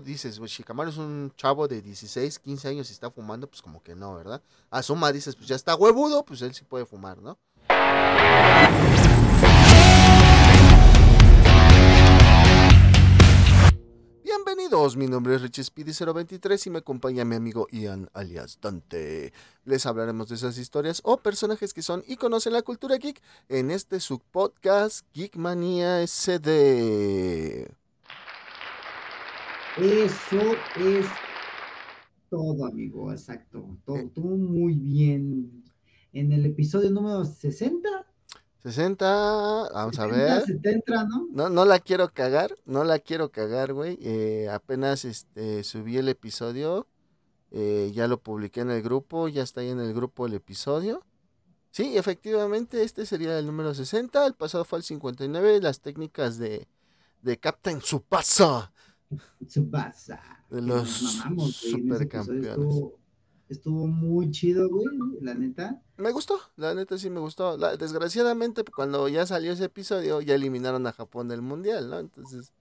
dices, pues Shikamaru es un chavo de 16, 15 años y está fumando, pues como que no, ¿verdad? Asuma dices, pues ya está huevudo, pues él sí puede fumar, ¿no? Bienvenidos, mi nombre es Richie Speedy 023 y me acompaña mi amigo Ian alias Dante. Les hablaremos de esas historias o personajes que son y conocen la cultura geek en este subpodcast Geekmania SD. Eso es todo, amigo, exacto. Todo, Eh. todo muy bien. En el episodio número 60, 60, vamos a 70, ver. 70, ¿no? No, no la quiero cagar, no la quiero cagar, güey. Eh, apenas este, subí el episodio, eh, ya lo publiqué en el grupo, ya está ahí en el grupo el episodio. Sí, efectivamente, este sería el número 60, el pasado fue el 59, las técnicas de, de Captain Tsubasa. Tsubasa. De los mamamos, supercampeones. Estuvo, estuvo muy chido, güey, la neta. Me gustó, la neta sí me gustó. La- desgraciadamente, cuando ya salió ese episodio, ya eliminaron a Japón del Mundial, ¿no? Entonces,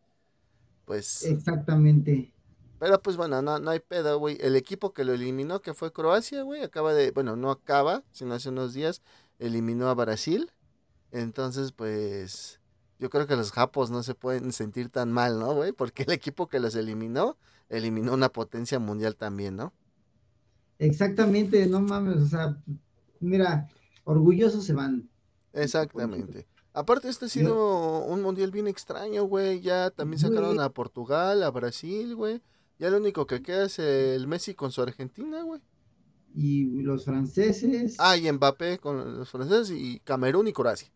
pues... Exactamente. Pero pues bueno, no, no hay pedo, güey. El equipo que lo eliminó, que fue Croacia, güey, acaba de, bueno, no acaba, sino hace unos días, eliminó a Brasil. Entonces, pues, yo creo que los japos no se pueden sentir tan mal, ¿no, güey? Porque el equipo que los eliminó, eliminó una potencia mundial también, ¿no? Exactamente, no mames, o sea, mira, orgullosos se van. Exactamente. Aparte, este ha sido un mundial bien extraño, güey. Ya también sacaron a Portugal, a Brasil, güey. Ya lo único que queda es el Messi con su Argentina, güey. Y los franceses. Ah, y Mbappé con los franceses y Camerún y Croacia.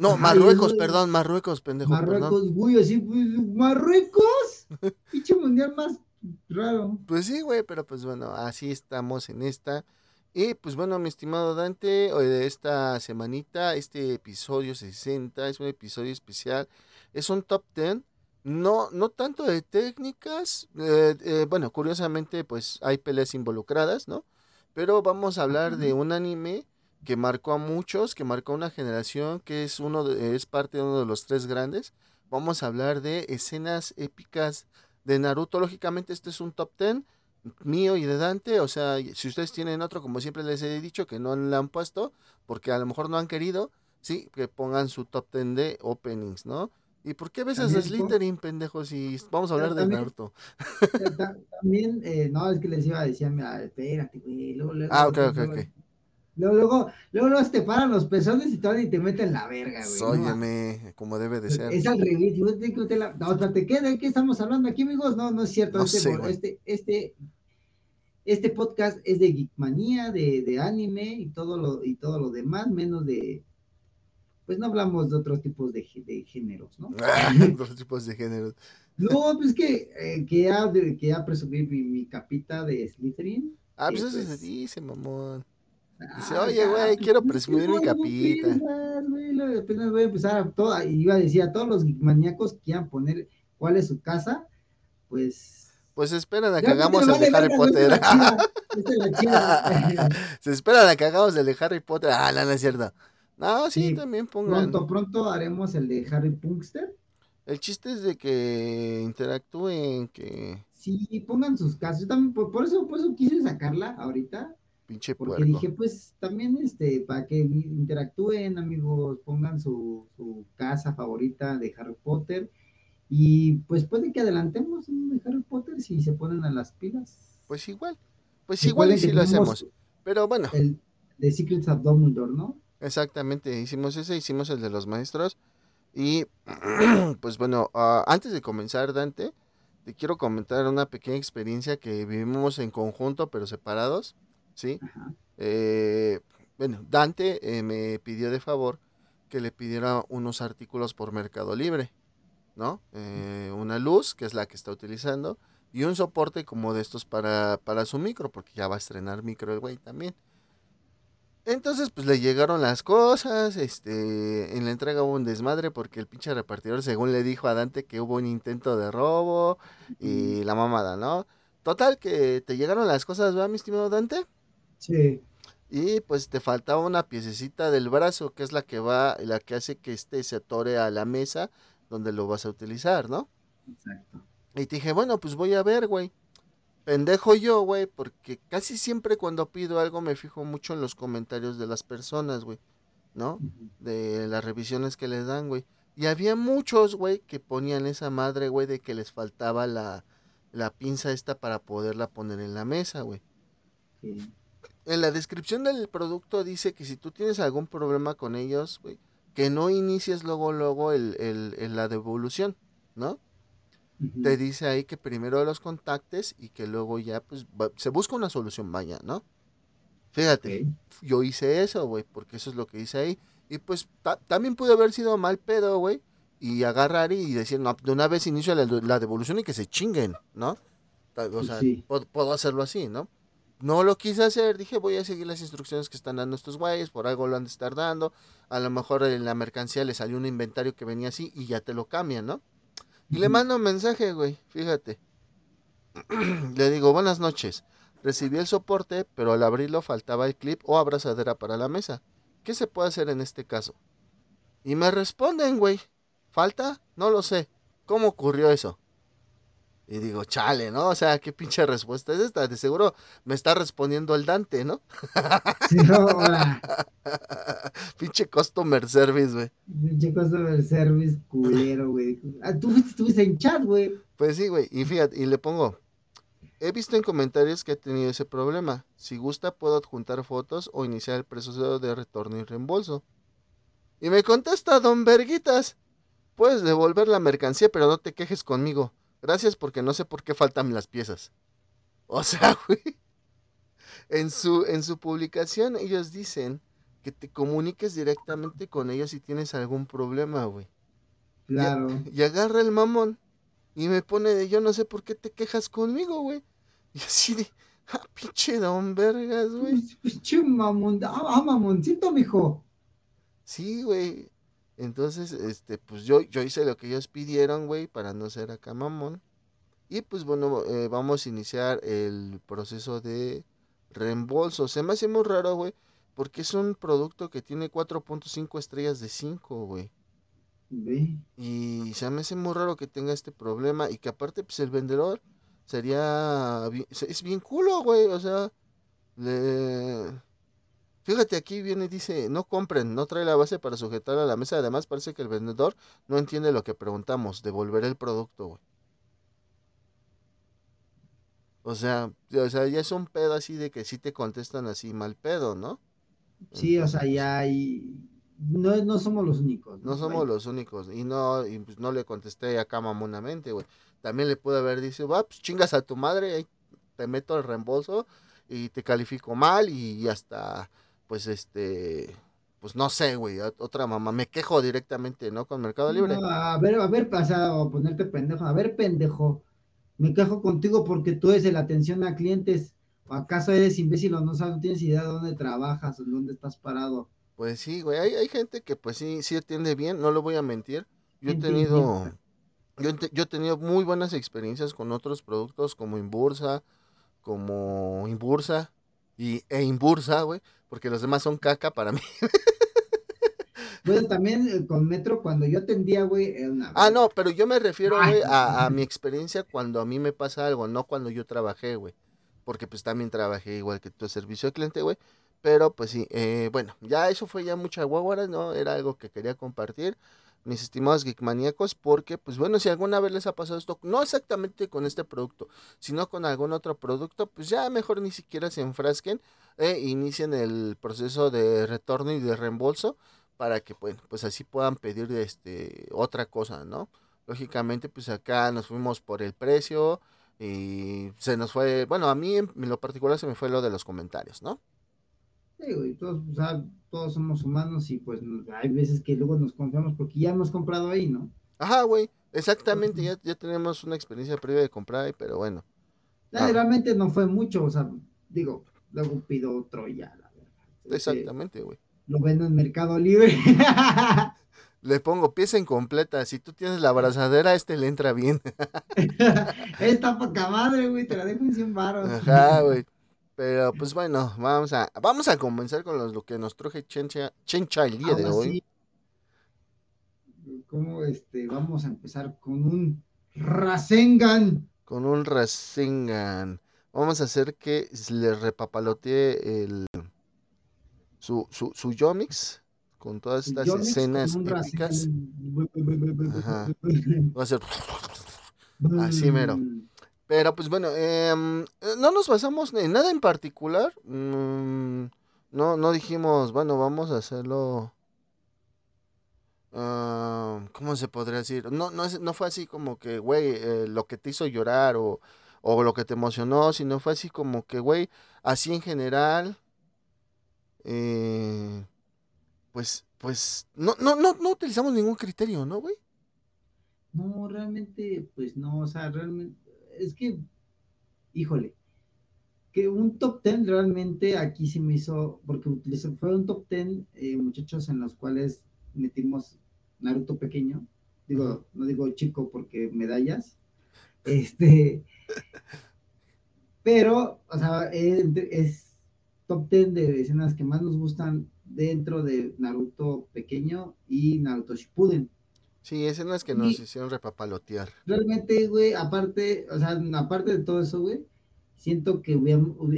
No, Ajá, Marruecos, perdón, Marruecos, pendejo, perdón. Marruecos, güey, así, Marruecos, pinche mundial más raro. Pues sí, güey, pero pues bueno, así estamos en esta. Y pues bueno, mi estimado Dante, hoy de esta semanita, este episodio 60 es un episodio especial, es un top 10, no, no tanto de técnicas, eh, eh, bueno, curiosamente pues hay peleas involucradas, ¿no? Pero vamos a hablar de un anime que marcó a muchos, que marcó a una generación, que es uno de- es parte de uno de los tres grandes. Vamos a hablar de escenas épicas de Naruto. Lógicamente, este es un top 10 mío y de Dante. O sea, si ustedes tienen otro, como siempre les he dicho, que no le han puesto, porque a lo mejor no han querido, sí, que pongan su top 10 de openings, ¿no? ¿Y por qué besas a. Slytherin, pendejo? Si vamos a hablar de También- Naruto. Ta- ta- También, eh, no, es que les iba a decir, mira, espérate, güey, luego, luego, Ah, ok, ok, ok. Luego, luego, luego, luego te paran los pezones y y te meten la verga, güey. no. Óyeme, como debe de ser. Es al revés, meter la- No, espérate, ¿qué, ¿de qué estamos hablando aquí, amigos? No, no es cierto. No este, sé, este, este, este podcast es de geekmanía, de, de anime y todo lo, y todo lo demás, menos de. Pues no hablamos de otros tipos de, de géneros, ¿no? Dos tipos de géneros. No, pues que, eh, que ya, que ya presumí mi, mi capita de Slytherin. Ah, Sí, pues eso se pues. dice, mamón. Dice, Ah, oye, güey, pues, quiero pues, presumir mi capita. pierdas, güey, Apenas voy a empezar a todo, iba a decir a todos los maníacos que quieran poner cuál es su casa, pues. Pues esperan a que hagamos el de Harry Potter. Se esperan a que hagamos el de Harry Potter. Ah, no, no es cierto. No, sí, Sí, también pongan. Pronto, pronto haremos el de Harry Punkster. El chiste es de que interactúen, que Sí, pongan sus casas. Yo también, por, por eso, por eso quise sacarla ahorita. Pinche Porque puerco. dije, pues también este, para que interactúen, amigos, pongan su, su casa favorita de Harry Potter. Y pues puede que adelantemos uno de Harry Potter si se ponen a las pilas. Pues igual. Pues igual y si lo hacemos. Pero bueno, El de Secrets of Dumbledore, ¿no? exactamente. Hicimos ese, hicimos el de los maestros. Y pues bueno, ah, antes de comenzar, Dante, te quiero comentar una pequeña experiencia que vivimos en conjunto, pero separados. ¿Sí? Eh, bueno, Dante eh, me pidió de favor que le pidiera unos artículos por Mercado Libre, ¿no? Eh, una luz, que es la que está utilizando, y un soporte como de estos para, para su micro, porque ya va a estrenar micro el güey también. Entonces, pues le llegaron las cosas, este, en la entrega hubo un desmadre porque el pinche repartidor, según le dijo a Dante, que hubo un intento de robo y la mamada, ¿no? Total, que te llegaron las cosas, ¿va, mi estimado Dante? Sí. Y pues te faltaba una piececita del brazo, que es la que va, la que hace que este se atore a la mesa donde lo vas a utilizar, ¿no? Exacto. Y te dije, bueno, pues voy a ver, güey. Pendejo yo, güey, porque casi siempre cuando pido algo me fijo mucho en los comentarios de las personas, güey, ¿no? De las revisiones que les dan, güey. Y había muchos, güey, que ponían esa madre, güey, de que les faltaba la, la pinza esta para poderla poner en la mesa, güey. En la descripción del producto dice que si tú tienes algún problema con ellos, güey, que no inicies luego, luego el, el, la devolución, ¿no? Te dice ahí que primero los contactes y que luego ya, pues, se busca una solución, vaya, ¿no? Fíjate, yo hice eso, güey, porque eso es lo que hice ahí. Y pues también pudo haber sido mal pedo, güey, y agarrar y decir, no, de una vez inicio la, devolución y que se chinguen, ¿no? O sea, puedo, hacerlo así, ¿no? No lo quise hacer, dije, voy a seguir las instrucciones que están dando estos güeyes, por algo lo han de estar dando. A lo mejor en la mercancía le salió un inventario que venía así y ya te lo cambian, ¿no? Y le mando un mensaje, güey, fíjate. le digo, buenas noches. Recibí el soporte, pero al abrirlo faltaba el clip o abrazadera para la mesa. ¿Qué se puede hacer en este caso? Y me responden, güey. ¿Falta? No lo sé. ¿Cómo ocurrió eso? Y digo, chale, ¿no? O sea, qué pinche respuesta es esta. De seguro me está respondiendo el Dante, ¿no? Sí, hola. pinche customer service, güey. Pinche customer service culero, güey. Ah, tú estuviste en chat, güey. Pues sí, güey. Y fíjate, y le pongo. He visto en comentarios que ha tenido ese problema. Si gusta, puedo adjuntar fotos o iniciar el proceso de retorno y reembolso. Y me contesta Don Verguitas. Puedes devolver la mercancía, pero no te quejes conmigo. Gracias porque no sé por qué faltan las piezas. O sea, güey. En su, en su publicación ellos dicen que te comuniques directamente con ellos si tienes algún problema, güey. Claro. Y, agarra el mamón y me pone de yo no sé por qué te quejas conmigo, güey. Y así de, ah, pinche don vergas, güey. Pinche mamón, ah, ah, mamoncito, mijo. Sí, güey. Entonces, este, pues yo, yo hice lo que ellos pidieron, güey, para no ser acá mamón. Y pues bueno, eh, vamos a iniciar el proceso de reembolso. Se me hace muy raro, güey, porque es un producto que tiene 4.5 estrellas de 5, güey. Y se me hace muy raro que tenga este problema y que aparte, pues el vendedor sería... Es bien culo, güey, o sea... Le Fíjate, aquí viene y dice, no compren, no trae la base para sujetar a la mesa. Además, parece que el vendedor no entiende lo que preguntamos, devolver el producto, güey. O sea, o sea, ya es un pedo así de que sí te contestan así mal pedo, ¿no? Sí, o sea, ya hay... No, no somos los únicos. No, somos los únicos. Y no, y pues no le contesté acá mamonamente, güey. También le pude haber dicho, va, pues chingas a tu madre, ahí te meto el reembolso y te califico mal y hasta pues este, pues no sé, güey, otra mamá, me quejo directamente, ¿no? Con Mercado Libre. a ver, a ver, pasado, a ponerte pendejo, a ver, pendejo, me quejo contigo porque tú eres la atención a clientes, ¿o acaso eres imbécil o no sabes, no tienes idea de dónde trabajas o dónde estás parado? Pues sí, güey, hay, hay gente que pues sí, sí atiende bien, no lo voy a mentir, yo he tenido, yo, yo he tenido muy buenas experiencias con otros productos como Inbursa, como Inbursa y, e Inbursa, güey, porque los demás son caca para mí. Bueno, también eh, con Metro, cuando yo atendía, güey, Ah, no, pero yo me refiero, güey, a, mi experiencia cuando a mí me pasa algo, no cuando yo trabajé, güey. Porque pues también trabajé igual que tu servicio de cliente, güey. Pero pues sí, eh, bueno, ya eso fue ya mucha guaguara, ¿no? Era algo que quería compartir mis estimados geekmaníacos, porque, pues bueno, si alguna vez les ha pasado esto, no exactamente con este producto, sino con algún otro producto, pues ya mejor ni siquiera se enfrasquen e inicien el proceso de retorno y de reembolso para que, bueno, pues así puedan pedir este otra cosa, ¿no? Lógicamente, pues acá nos fuimos por el precio y se nos fue, bueno, a mí en lo particular se me fue lo de los comentarios, ¿no? Todos, todos somos humanos y pues hay veces que luego nos confiamos porque ya hemos comprado ahí, ¿no? Ajá, güey, exactamente, ya, ya tenemos una experiencia previa de comprar ahí, pero bueno. Ah. Realmente no fue mucho, o sea, digo, luego pido otro ya, la verdad. Exactamente, güey. Lo vendo en Mercado Libre. le pongo pieza incompleta. Si tú tienes la abrazadera, este le entra bien. Esta poca madre, güey, te la dejo en 100 baros. Ajá, güey. Pero pues bueno, vamos a, vamos a comenzar con los, lo que nos truje Chencha, Chencha el día de hoy. ¿Cómo este, vamos a empezar con un Rasengan. Con un Rasengan. Vamos a hacer que le repapalotee el su, su, su Yomix con todas estas escenas épicas. Ajá. Va a ser así mero. Pero pues bueno, em, no nos basamos en nada en particular. Mm, no, no dijimos, bueno, vamos a hacerlo. Ah, ¿Cómo se podría decir? No, no, no fue así como que, güey, eh, lo que te hizo llorar o, o lo que te emocionó, sino fue así como que, güey, así en general, eh, pues, pues, no, no, no, no utilizamos ningún criterio, ¿no, güey? No, realmente, pues no, o sea, realmente, es que, híjole, que un top ten realmente aquí se me hizo, porque fue un top ten, eh, muchachos, en los cuales metimos Naruto pequeño, digo, no digo chico porque medallas, este, pero, o sea, es, top 10 de escenas que más nos gustan dentro de Naruto pequeño y Naruto Shippuden. Sí, escenas que nos hicieron repapalotear. Realmente, güey, aparte, o sea, aparte de todo eso, güey, siento que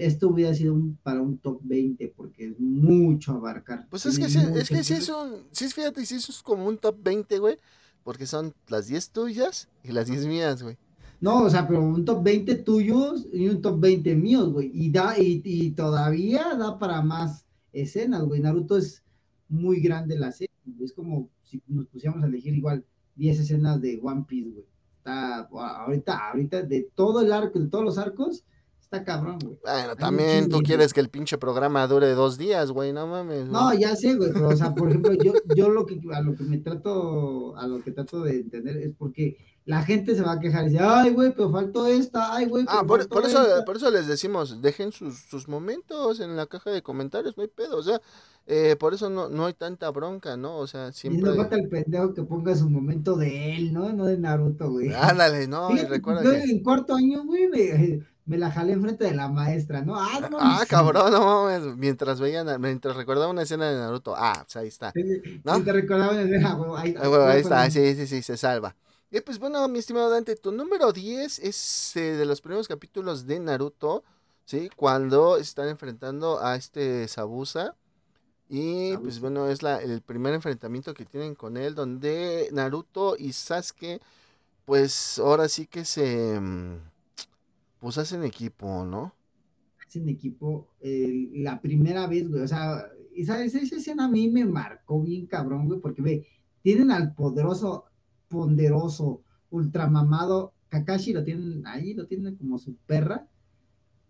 esto hubiera sido un, para un top 20 porque es mucho abarcar. Pues es que, sí, es que sí es un, sí, fíjate, sí es como un top 20, güey, porque son las 10 tuyas y las 10 mías, güey. No, o sea, pero un top 20 tuyos y un top 20 míos, güey. Y, da, y, todavía da para más escenas, güey. Naruto es muy grande la serie. Es como si nos pusiéramos a elegir igual 10 escenas de One Piece, güey. Está, ahorita, ahorita, de todo el arco, de todos los arcos, está cabrón, güey. Bueno, también tú quieres que el pinche programa dure dos días, güey, no mames. No, ya sé, güey, pero, o sea, por ejemplo, yo, yo lo que, a lo que me trato, a lo que trato de entender es porque la gente se va a quejar y dice, ay, güey, pero faltó esta, ay, güey. Ah, por, eso, por eso les decimos, dejen sus, sus momentos en la caja de comentarios, no hay pedo, o sea, eh, por eso no, no hay tanta bronca, ¿no? O sea, siempre... Y no falta el pendejo que ponga su momento de él, ¿no? No de Naruto, güey. Ándale, no, y recuerda que... En cuarto año, güey, me, me, la jalé enfrente de la maestra, ¿no? Ah, no, ah cabrón, no mames, mientras veían, mientras recordaba una escena de Naruto, ah, pues ahí está. ¿no? Mientras recordaba una escena, güey, ahí, ahí está, sí, sí, sí, se salva. Y pues bueno, mi estimado Dante, tu número 10 es eh, de los primeros capítulos de Naruto, ¿sí? Cuando están enfrentando a este Sabusa. Y pues bueno, es la, el primer enfrentamiento que tienen con él, donde Naruto y Sasuke, pues ahora sí que se, mm, pues hacen equipo, ¿no? Hacen equipo la primera vez, güey, o sea, y sabes, esa escena a mí me marcó bien cabrón, güey, porque ve, tienen al poderoso ponderoso, ultramamado. Kakashi lo tienen ahí, lo tienen como su perra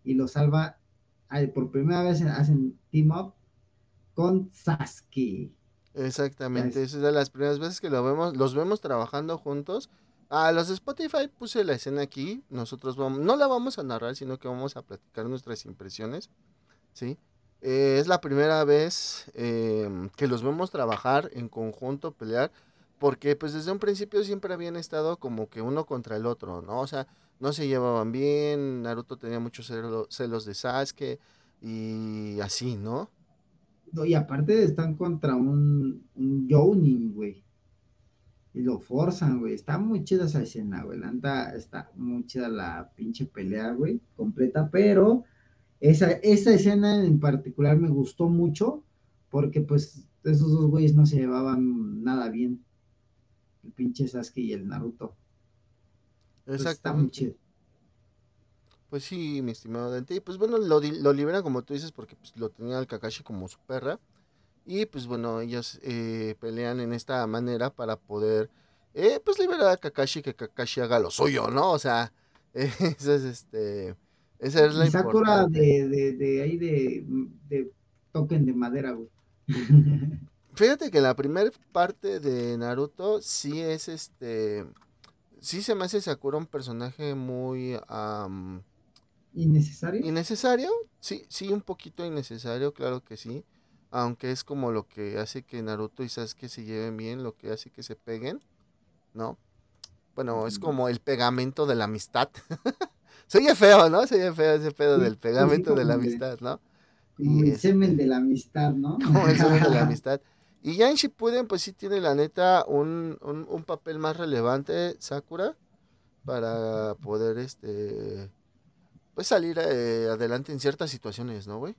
y lo salva. Por primera vez hacen team up con Sasuke. Exactamente, esa es de las primeras veces que lo vemos, los vemos trabajando juntos. A los de Spotify puse la escena aquí. Nosotros vamos, no la vamos a narrar, sino que vamos a platicar nuestras impresiones. ¿sí? Eh, es la primera vez eh, que los vemos trabajar en conjunto, pelear porque pues desde un principio siempre habían estado como que uno contra el otro, ¿no? O sea, no se llevaban bien, Naruto tenía muchos celos de Sasuke y así, ¿no? No, y aparte están contra un, un güey. Y lo forzan, güey. Está muy chida esa escena, güey. La está muy chida la pinche pelea, güey, completa, pero esa, esa escena en particular me gustó mucho porque pues esos dos güeyes no se llevaban nada bien el pinche Sasuke y el Naruto. Pues Exactamente. Pues sí, mi estimado Dante. Y pues bueno, lo, lo liberan como tú dices porque pues, lo tenía el Kakashi como su perra. Y pues bueno, ellos eh, pelean en esta manera para poder eh, pues liberar a Kakashi que Kakashi haga lo suyo, ¿no? O sea, eso es este... Esa es la Sakura de, de, de, ahí de, de token de madera, güey. Fíjate que la primera parte de Naruto sí es este. Sí se me hace Sakura un personaje muy. ¿Innecesario? ¿Innecesario? Sí, sí, un poquito innecesario, claro que sí. Aunque es como lo que hace que Naruto y Sasuke se lleven bien, lo que hace que se peguen, ¿no? Bueno, es como el pegamento de la amistad. se oye feo, ¿no? Se oye feo ese pedo del pegamento de la amistad, ¿no? Como el semen de la amistad, ¿no? Como el semen de la amistad. Y ya en Shippuden, pues sí tiene la neta un, un, papel más relevante, Sakura. para poder, este, pues salir eh, adelante en ciertas situaciones, ¿no, güey?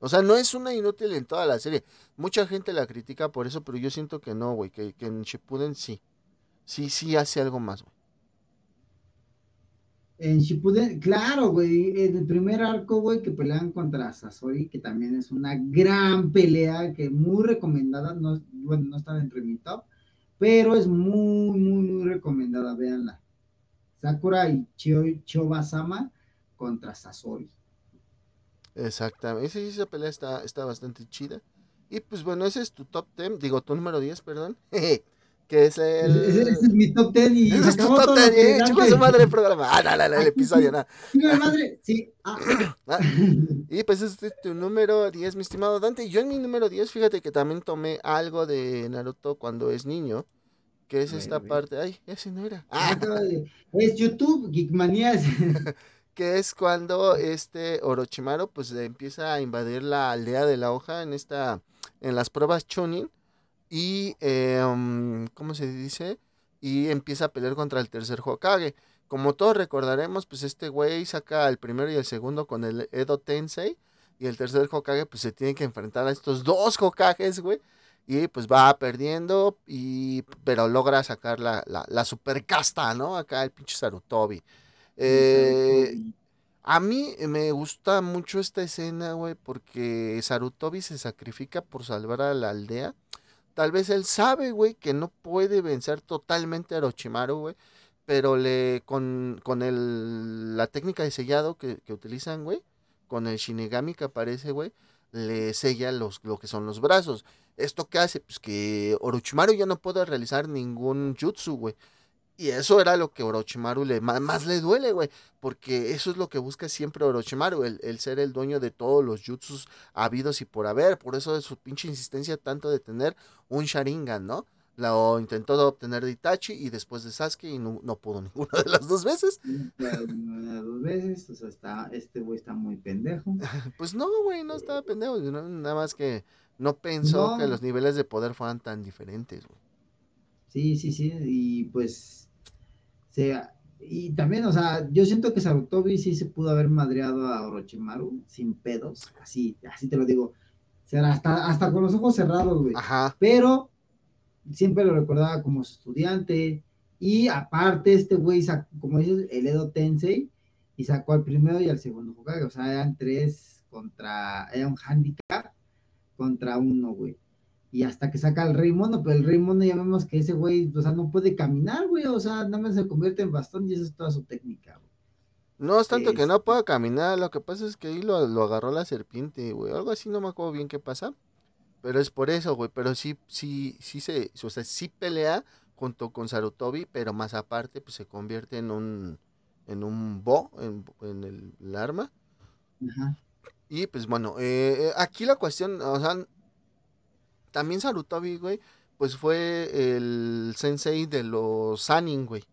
O sea, no es una inútil en toda la serie. Mucha gente la critica por eso, pero yo siento que no, güey, que, que en Shippuden sí. Sí, sí hace algo más, güey. En Shippuden, claro, güey, en el primer arco, güey, que pelean contra Sasori, que también es una gran pelea, que muy recomendada, no, bueno, no está dentro de mi top, pero es muy, muy, muy recomendada, véanla. Sakura y Chobasama contra Sasori. Exactamente, sí, esa pelea está, está bastante chida. Y pues bueno, ese es tu top 10, digo, tu número 10, perdón. que es el. Ese, ese, es mi top 10 y. Ese es tu top 10, ¿eh? Chico su madre el programa. Ah, no, no, no, el episodio, no. Chico madre, sí. Ah. Ah, y pues este es tu número 10, mi estimado Dante. Yo en mi número 10, fíjate que también tomé algo de Naruto cuando es niño. Que es esta parte. Ay, ese no era. Ah. Es YouTube, Geekmanías. que es cuando este Orochimaru pues empieza a invadir la aldea de la hoja en esta en las pruebas Chunin y, eh, ¿cómo se dice? Y empieza a pelear contra el tercer Hokage. Como todos recordaremos, pues este güey saca el primero y el segundo con el Edo Tensei. Y el tercer Hokage, pues se tiene que enfrentar a estos dos Hokages, güey. Y pues va perdiendo, y, pero logra sacar la, la, la super casta, ¿no? Acá el pinche Sarutobi. Eh, a mí me gusta mucho esta escena, güey, porque Sarutobi se sacrifica por salvar a la aldea. Tal vez él sabe, güey, que no puede vencer totalmente a Orochimaru, güey. Pero le, con, con el, la técnica de sellado que, que utilizan, güey, con el Shinigami que aparece, güey, le sella los, lo que son los brazos. ¿Esto qué hace? Pues que Orochimaru ya no puede realizar ningún jutsu, güey. Y eso era lo que Orochimaru le, más, le duele, güey. Porque eso es lo que busca siempre Orochimaru, el, el, ser el dueño de todos los jutsus habidos y por haber. Por eso es su pinche insistencia tanto de tener un Sharingan, ¿no? Lo intentó obtener de Itachi y después de Sasuke y no, no pudo ninguna de las dos veces. Una de las dos veces, o sea, está, este güey está muy pendejo. pues no, güey, no estaba pendejo. Nada más que no pensó no. que los niveles de poder fueran tan diferentes, güey. Sí, sí, sí, y pues sea, y también, o sea, yo siento que Sarutobi sí se pudo haber madreado a Orochimaru sin pedos, así, así te lo digo. O sea, hasta, hasta con los ojos cerrados, güey. Ajá. Pero siempre lo recordaba como estudiante. Y aparte, este güey, como dices, el Edo Tensei, y sacó al primero y al segundo Hokage. O sea, eran tres contra, era un handicap contra uno, güey y hasta que saca el Rey Mono, pero el Rey Mono ya vemos que ese güey, o sea, no puede caminar, güey, o sea, nada más se convierte en bastón y esa es toda su técnica, güey. No es tanto es... que no pueda caminar, lo que pasa es que ahí lo, lo agarró la serpiente, güey, algo así, no me acuerdo bien qué pasa, pero es por eso, güey, pero sí, sí, sí se, o sea, sí pelea junto con Sarutobi, pero más aparte, pues se convierte en un, en un bo, en, en el, el, arma. Ajá. Y pues bueno, eh, aquí la cuestión, o sea, también Sarutobi, güey, pues fue el sensei de los Sanin, güey.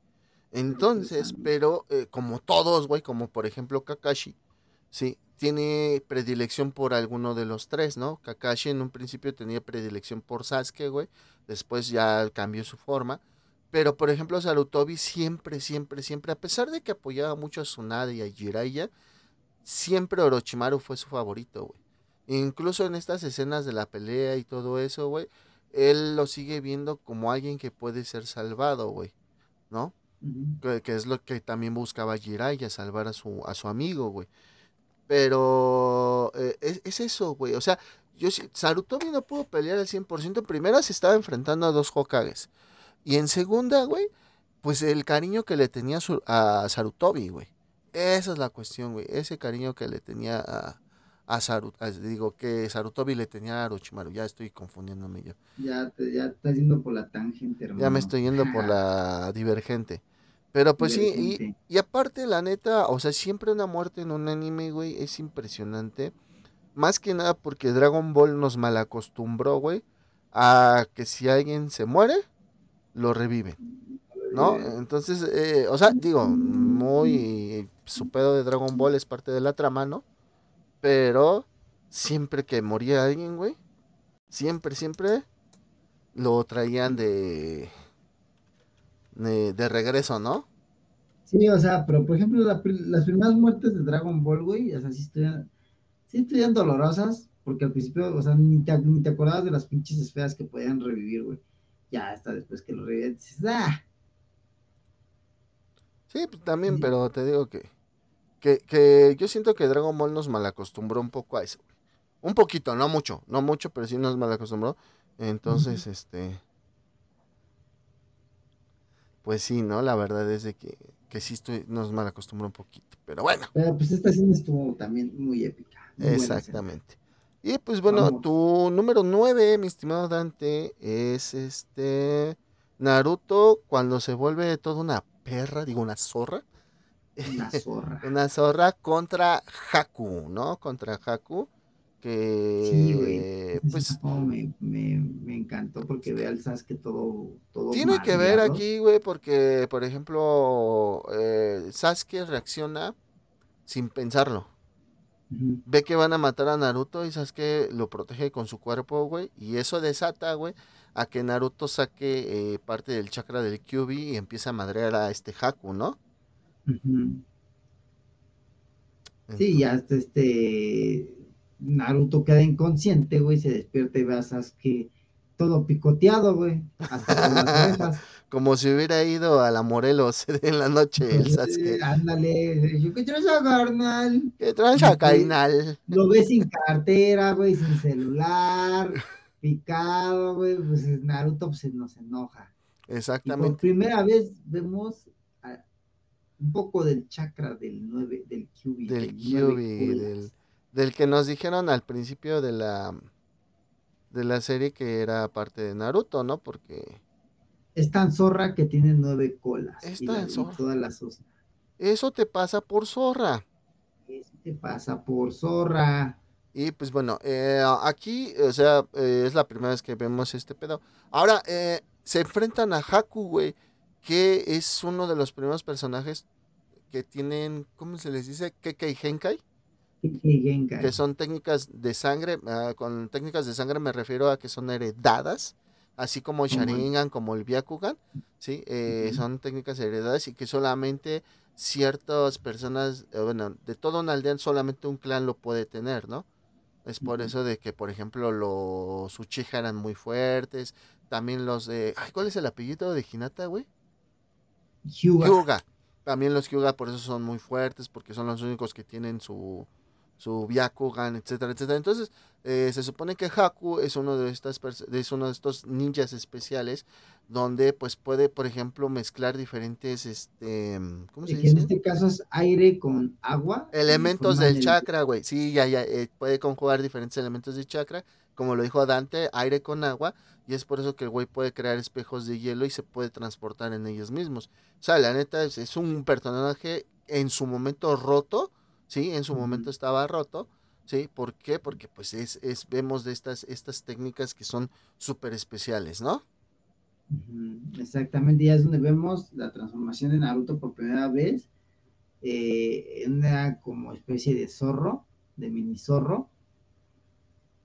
Entonces, pero eh, como todos, güey, como por ejemplo Kakashi, sí, tiene predilección por alguno de los tres, ¿no? Kakashi en un principio tenía predilección por Sasuke, güey, después ya cambió su forma. Pero, por ejemplo, Sarutobi siempre, siempre, siempre, a pesar de que apoyaba mucho a Tsunade y a Jiraiya, siempre Orochimaru fue su favorito, güey. Incluso en estas escenas de la pelea y todo eso, güey, él lo sigue viendo como alguien que puede ser salvado, güey, ¿no? Uh -huh. que, que, es lo que también buscaba Jiraiya, salvar a su, a su amigo, güey. Pero eh, es, es, eso, güey. O sea, yo Sarutobi no pudo pelear al 100%. En primera se estaba enfrentando a dos Hokages. Y en segunda, güey, pues el cariño que le tenía a Sarutobi, güey. Esa es la cuestión, güey. Ese cariño que le tenía a, a Sarut, a, digo que Sarutobi le tenía a Orochimaru, ya estoy confundiéndome yo. Ya te, ya estás yendo por la tangente, hermano. Ya me estoy yendo por la divergente. Pero pues divergente. sí, y, y, aparte, la neta, o sea, siempre una muerte en un anime, güey, es impresionante. Más que nada porque Dragon Ball nos malacostumbró, güey, a que si alguien se muere, lo reviven. ¿No? Entonces, eh, o sea, digo, muy su pedo de Dragon Ball es parte de la trama, ¿no? Pero siempre que moría alguien, güey, siempre, siempre lo traían de, de, de regreso, ¿no? Sí, o sea, pero por ejemplo, las primeras muertes de Dragon Ball, güey, o sea, sí estuvieron, sí estuvieron dolorosas, porque al principio, o sea, ni te, ni te acordabas de las pinches esferas que podían revivir, güey. Ya hasta después que lo revivían, dices, ¡ah! Sí, pues también, pero te digo que, que, que yo siento que Dragon Ball nos malacostumbró un poco a eso. Un poquito, no mucho, no mucho, pero sí nos malacostumbró. Entonces, este. Pues sí, ¿no? La verdad es de que, que sí estoy, nos malacostumbró un poquito. Pero bueno. Pero pues esta escena estuvo también muy épica. Exactamente. Y pues bueno, tu número 9, mi estimado Dante, es este Naruto cuando se vuelve toda una perra, digo una zorra. Una zorra. una zorra contra Haku, ¿no? Contra Haku que sí, güey. pues me, me, me, encantó porque ve al Sasuke todo todo tiene que ver aquí güey porque por ejemplo eh, Sasuke reacciona sin pensarlo ve que van a matar a Naruto y Sasuke lo protege con su cuerpo güey y eso desata güey a que Naruto saque eh, parte del chakra del Kyubi y empieza a madrear a este Haku no Sí, ya este Naruto queda inconsciente, güey, se despierta y ve a Sasuke todo picoteado, güey, hasta con las orejas. Como si hubiera ido a la Morelos en la noche el Sasuke. Ándale, ¿qué tranza, carnal? ¿Qué carnal? Lo ves sin cartera, güey, sin celular, picado, güey, pues Naruto pues, nos enoja. Exactamente. por primera vez vemos un poco del chakra del 9, del Kyubi. Del del del que nos dijeron al principio de la de la serie que era parte de Naruto, ¿no? Porque es tan zorra que tiene nueve colas. Es tan zorra. Todas las Eso te pasa por zorra. Eso te pasa por zorra. Y pues bueno, eh, aquí, o sea, eh, es la primera vez que vemos este pedo. Ahora, eh, se enfrentan a Haku, güey, que es uno de los primeros personajes que tienen, ¿cómo se les dice? Kekei Henkai. Que son técnicas de sangre, ah, con técnicas de sangre me refiero a que son heredadas, así como el Sharingan, como el Byakugan, ¿sí? Eh, son técnicas heredadas y que solamente ciertas personas, eh, bueno, de toda una aldea solamente un clan lo puede tener, ¿no? Es por eso de que, por ejemplo, los Uchiha eran muy fuertes, también los de... Ay, ¿Cuál es el apellido de Hinata, güey? Hyuga. También los Hyuga por eso son muy fuertes, porque son los únicos que tienen su su Byakugan, etcétera, etcétera. Entonces, eh, se supone que Haku es uno de estas es uno de estos ninjas especiales donde pues puede, por ejemplo, mezclar diferentes este, ¿cómo se dice? En este caso es aire con agua. Elementos del chakra, güey. Sí, ya ya eh, puede conjugar diferentes elementos de chakra, como lo dijo Dante, aire con agua y es por eso que el güey puede crear espejos de hielo y se puede transportar en ellos mismos. O sea, la neta es, es un personaje en su momento roto, ¿sí? En su momento estaba roto, ¿sí? ¿Por qué? Porque pues es, es vemos de estas, estas técnicas que son súper especiales, ¿no? Exactamente, ya es donde vemos la transformación de Naruto por primera vez eh, en una como especie de zorro, de mini zorro,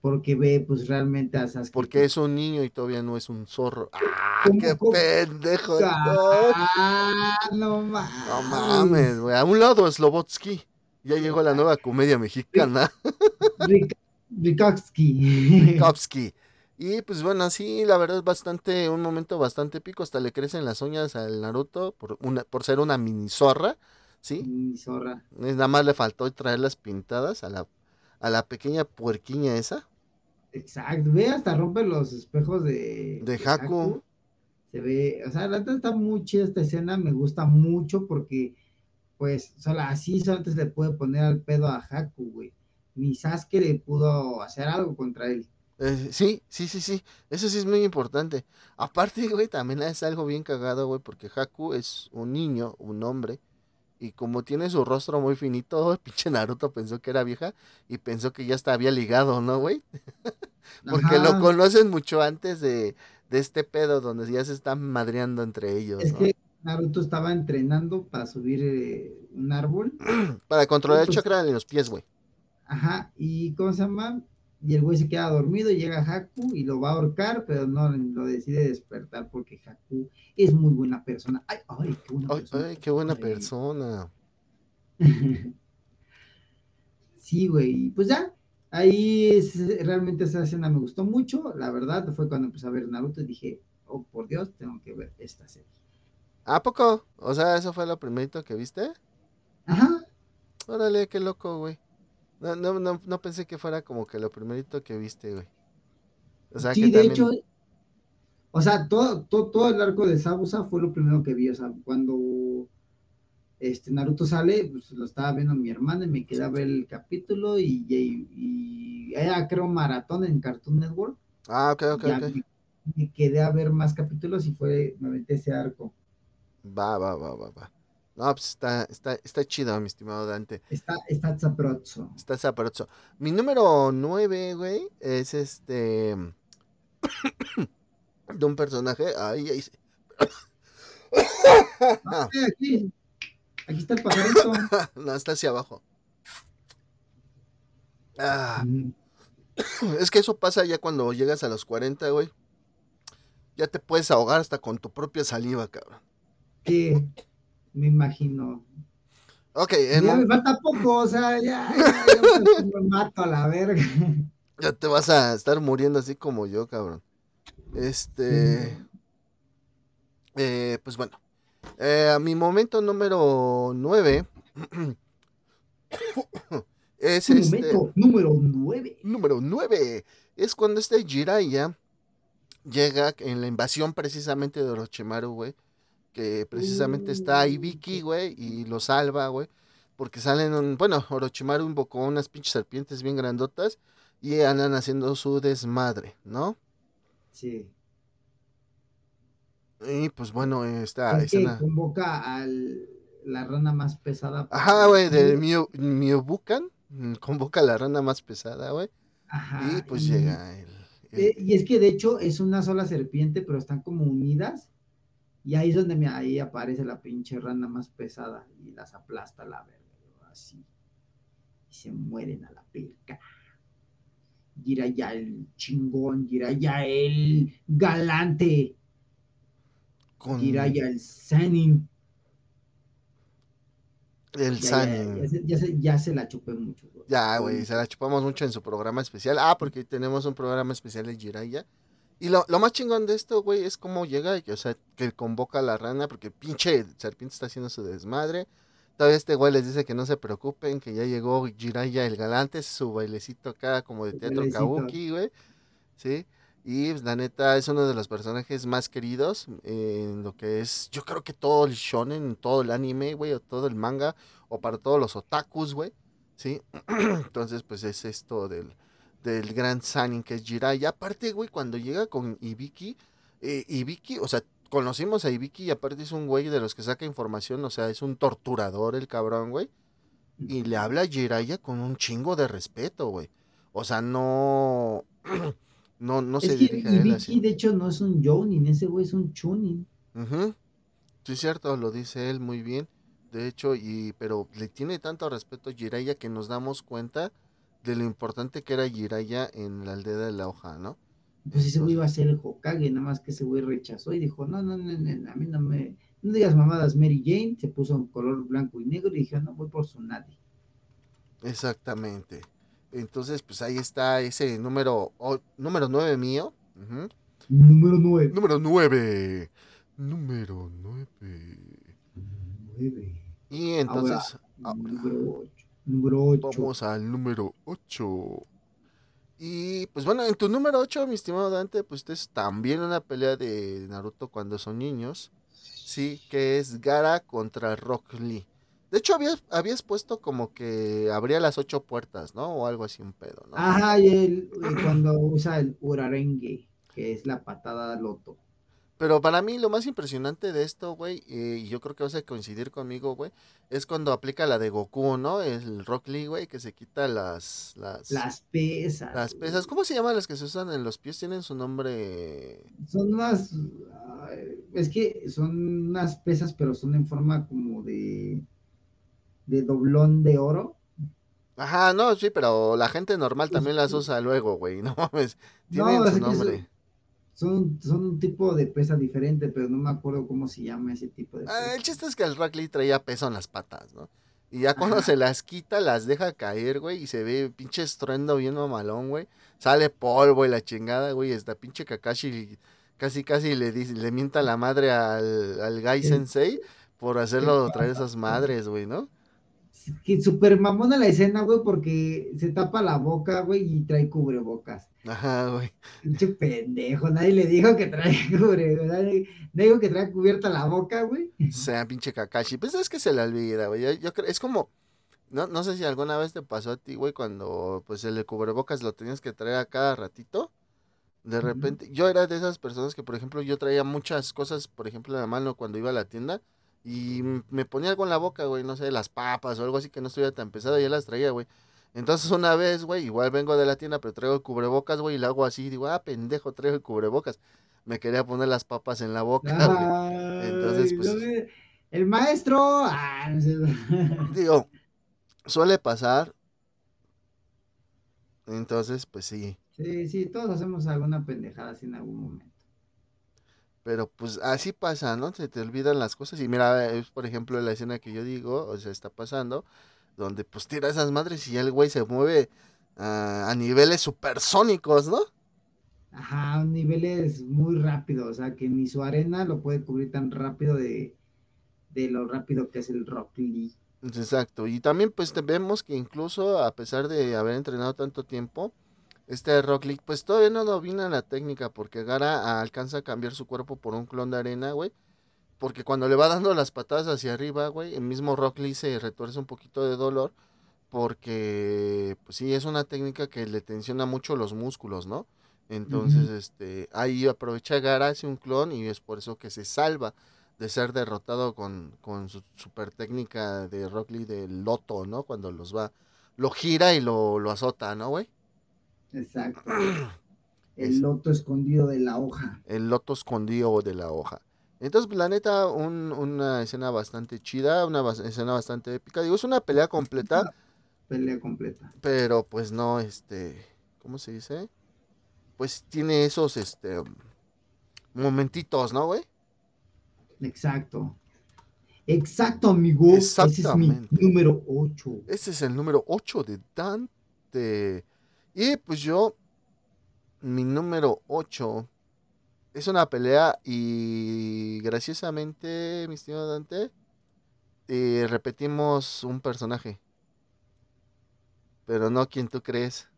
porque ve pues realmente a Sasuke. Porque es un niño y todavía no es un zorro. ¡Ah, qué pendejo! ¡Ah, no mames! No mames, güey. A un lado es Lobotsky. Ya llegó la nueva comedia mexicana. Rikovsky. Y pues bueno, sí, la verdad es bastante, un momento bastante épico, hasta le crecen las uñas al Naruto por, una, por ser una mini zorra, ¿sí? Mini zorra. Nada más le faltó traerlas pintadas a la, a la pequeña puerquiña esa. Exacto, ve, hasta rompe los espejos de... De, Haku. Se ve, o sea, la verdad está muy chida esta escena, me gusta mucho porque pues solo así antes le puede poner al pedo a Haku, güey. Ni Sasuke le pudo hacer algo contra él. Eh, sí, sí, sí, sí. Eso sí es muy importante. Aparte, güey, también es algo bien cagado, güey, porque Haku es un niño, un hombre. Y como tiene su rostro muy finito, el pinche Naruto pensó que era vieja y pensó que ya está había ligado, ¿no, güey? porque lo conocen mucho antes de, de, este pedo donde ya se están madreando entre ellos. Es que Naruto estaba entrenando para subir eh, un árbol. para controlar el chakra de los pies, güey. Ajá, y ¿cómo se llama? y el güey se queda dormido y llega Haku y lo va a ahorcar, pero no lo decide despertar porque Haku es muy buena persona. Ay, ay, qué buena persona. Ay, qué buena persona. sí, güey, pues ya, ahí realmente esa escena me gustó mucho, la verdad, fue cuando empecé a ver Naruto y dije, oh, por Dios, tengo que ver esta serie. ¿A poco? O sea, ¿eso fue lo primerito que viste? Ajá. Órale, qué loco, güey. No, no, no, no pensé que fuera como que lo primerito que viste, güey. O sea, sí, de hecho, o sea, todo, todo, todo, el arco de Sabusa fue lo primero que vi. O sea, cuando este Naruto sale, pues lo estaba viendo mi hermana y me quedé a ver el capítulo y, y, era, creo, maratón en Cartoon Network. Ah, ok, ok, ok. Me, me, quedé a ver más capítulos y fue, me metí ese arco. Va, va, va, va, va. No, pues está, está, está chido, mi estimado Dante. Está, está zaprozo. Está zaprozo. Mi número nueve, güey, es este. de un personaje. Ahí, ahí. Ah, aquí. Aquí está el pajarito. no, está hacia abajo. Ah. Es que eso pasa ya cuando llegas a los 40, güey. Ya te puedes ahogar hasta con tu propia saliva, cabrón. Sí, me imagino. Ok, ya me falta poco, o sea, ya, ya, me mato a la verga. Ya te vas a estar muriendo así como yo, cabrón. Este. Eh, pues bueno. Eh, a mi momento número 9. es este. Momento número 9. Número 9. Es cuando este Jiraiya llega en la invasión precisamente de Orochimaru, güey que precisamente está ahí Vicky, güey, y lo salva, güey, porque salen, bueno, Orochimaru invocó unas pinches serpientes bien grandotas y andan haciendo su desmadre, ¿no? Sí. Y pues bueno, esta escena... convoca a la rana más pesada. Ajá, güey, de Miobukan, mm, convoca a la rana más pesada, güey. Ajá. Y pues llega el, eh, Y es que de hecho es una sola serpiente, pero están como unidas y ahí es donde me, ahí aparece la pinche rana más pesada y las aplasta la verga, así. Y se mueren a la perca. ya el chingón, ya el galante. Con... ya el Sanin. El Sanin. Ya, se, la chupé mucho. Ya, güey, se la chupamos mucho en su programa especial. Ah, porque tenemos un programa especial de Jiraya y lo, más chingón de esto, güey, es cómo llega, y, o sea, que convoca a la rana, porque pinche serpiente está haciendo su desmadre. Todavía este güey les dice que no se preocupen, que ya llegó Jiraiya el galante, su bailecito acá como de teatro kabuki, güey. ¿Sí? Y pues, la neta es uno de los personajes más queridos en lo que es, yo creo que todo el shonen, todo el anime, güey, o todo el manga, o para todos los otakus, güey. ¿Sí? Entonces, pues es esto del, del gran Sanin que es Jiraiya. Aparte, güey, cuando llega con Ibiki, eh, Ibiki, o sea, conocimos a Ibiki y aparte es un güey de los que saca información, o sea, es un torturador el cabrón, güey. Y le habla a Jiraiya con un chingo de respeto, güey. O sea, no. no, no se dirige a él así. de hecho, no es un Jonin, ese güey es un Chunin. Sí, es cierto, lo dice él muy bien. De hecho, y pero le tiene tanto respeto a Jiraiya que nos damos cuenta de lo importante que era Jiraiya en la aldea de la hoja, ¿no? Pues ese güey iba a ser el Hokage, nada más que ese güey rechazó y dijo, no, no, no, no, a mí no me, no digas mamadas Mary Jane, se puso un color blanco y negro y dijo, no, voy por su nadie. Exactamente. Entonces, pues ahí está ese número, número 9 mío. Número 9. Número 9. Número 9. Y entonces... número 8. Número 8. Vamos al número 8. Y pues bueno, en tu número 8, mi estimado Dante, pues es también una pelea de Naruto cuando son niños. Sí, que es Gara contra Rock Lee. De hecho, habías, habías puesto como que abría las ocho puertas, ¿no? O algo así, un pedo, ¿no? Ajá, y, el, cuando usa el Urarenge, que es la patada loto. Pero para mí lo más impresionante de esto, güey, eh, y yo creo que vas a coincidir conmigo, güey, es cuando aplica la de Goku, ¿no? El Rock Lee, güey, que se quita las, las... Las pesas. Las pesas. ¿Cómo se llaman las que se usan en los pies? Tienen su nombre... Son unas... Es que son unas pesas, pero son en forma como de... de doblón de oro. Ajá, no, sí, pero la gente normal también las usa luego, güey. No mames. Tienen No, su nombre. Son, son un tipo de pesa diferente, pero no me acuerdo cómo se llama ese tipo de Ah, el pesa. chiste es que el Rock Lee traía peso en las patas, ¿no? Y ya cuando Ajá. se las quita, las deja caer, güey, y se ve pinche estruendo bien mamalón, güey. Sale polvo y la chingada, güey. Esta pinche Kakashi casi, casi le dice, le mienta la madre al, al Gai El, Sensei por el hacerlo traer esas madres, güey, ¿no? Que super mamona la escena, güey, porque se tapa la boca, güey, y trae cubrebocas. Ajá, güey. Pinche pendejo, nadie le dijo que trae cubrebocas, nadie, nadie dijo que trae cubierta la boca, güey. Sea pinche Kakashi. Pues es que se le olvida, güey. Yo, yo creo, es como, no, no sé si alguna vez te pasó a ti, güey, cuando pues el cubrebocas lo tenías que traer a cada ratito. De repente, yo era de esas personas que, por ejemplo, yo traía muchas cosas, por ejemplo, en la mano cuando iba a la tienda y me ponía algo en la boca, güey, no sé, las papas o algo así que no estuviera tan pesado, y ya las traía, güey. Entonces una vez, güey, igual vengo de la tienda, pero traigo el cubrebocas, güey, y le hago así, digo, ah, pendejo, traigo el cubrebocas. Me quería poner las papas en la boca, güey. Entonces, pues, el maestro. Ah, no sé. digo, suele pasar, entonces, pues sí. Sí, sí, todos hacemos alguna pendejada así en algún momento. Pero pues así pasa, ¿no? Se te olvidan las cosas. Y mira, es por ejemplo la escena que yo digo, o sea, está pasando, donde pues tira esas madres y ya el güey se mueve ah, a niveles supersónicos, ¿no? Ajá, niveles muy rápidos, o sea, que ni su arena lo puede cubrir tan rápido de, de lo rápido que es el Rock Lee. Exacto. Y también pues vemos que incluso a pesar de haber entrenado tanto tiempo, este Rock Lee pues todavía no domina la técnica porque Gara alcanza a cambiar su cuerpo por un clon de arena, güey. Porque cuando le va dando las patadas hacia arriba, güey, el mismo Rock Lee se retuerce un poquito de dolor porque, pues sí, es una técnica que le tensiona mucho los músculos, ¿no? Entonces, este, ahí aprovecha Gara, hace un clon y es por eso que se salva de ser derrotado con, con su super técnica de Rock Lee del loto, ¿no? Cuando los va, lo gira y lo, lo azota, ¿no, güey? Exacto. El Es loto escondido de la hoja. el loto escondido de la hoja. Entonces, la neta, un- una escena bastante chida, una bas- escena bastante épica. Digo, es una pelea completa, Una pelea completa. pero pues no, este, ¿cómo se dice? Pues tiene esos, este, momentitos, ¿no, güey? Exacto. Exacto, amigo. Ese es mi Exactamente. número 8. Ese es el número 8 de Dante. Y pues yo, mi número 8 es una pelea y graciosamente, mi estimado Dante, eh, repetimos un personaje, pero no quien tú crees.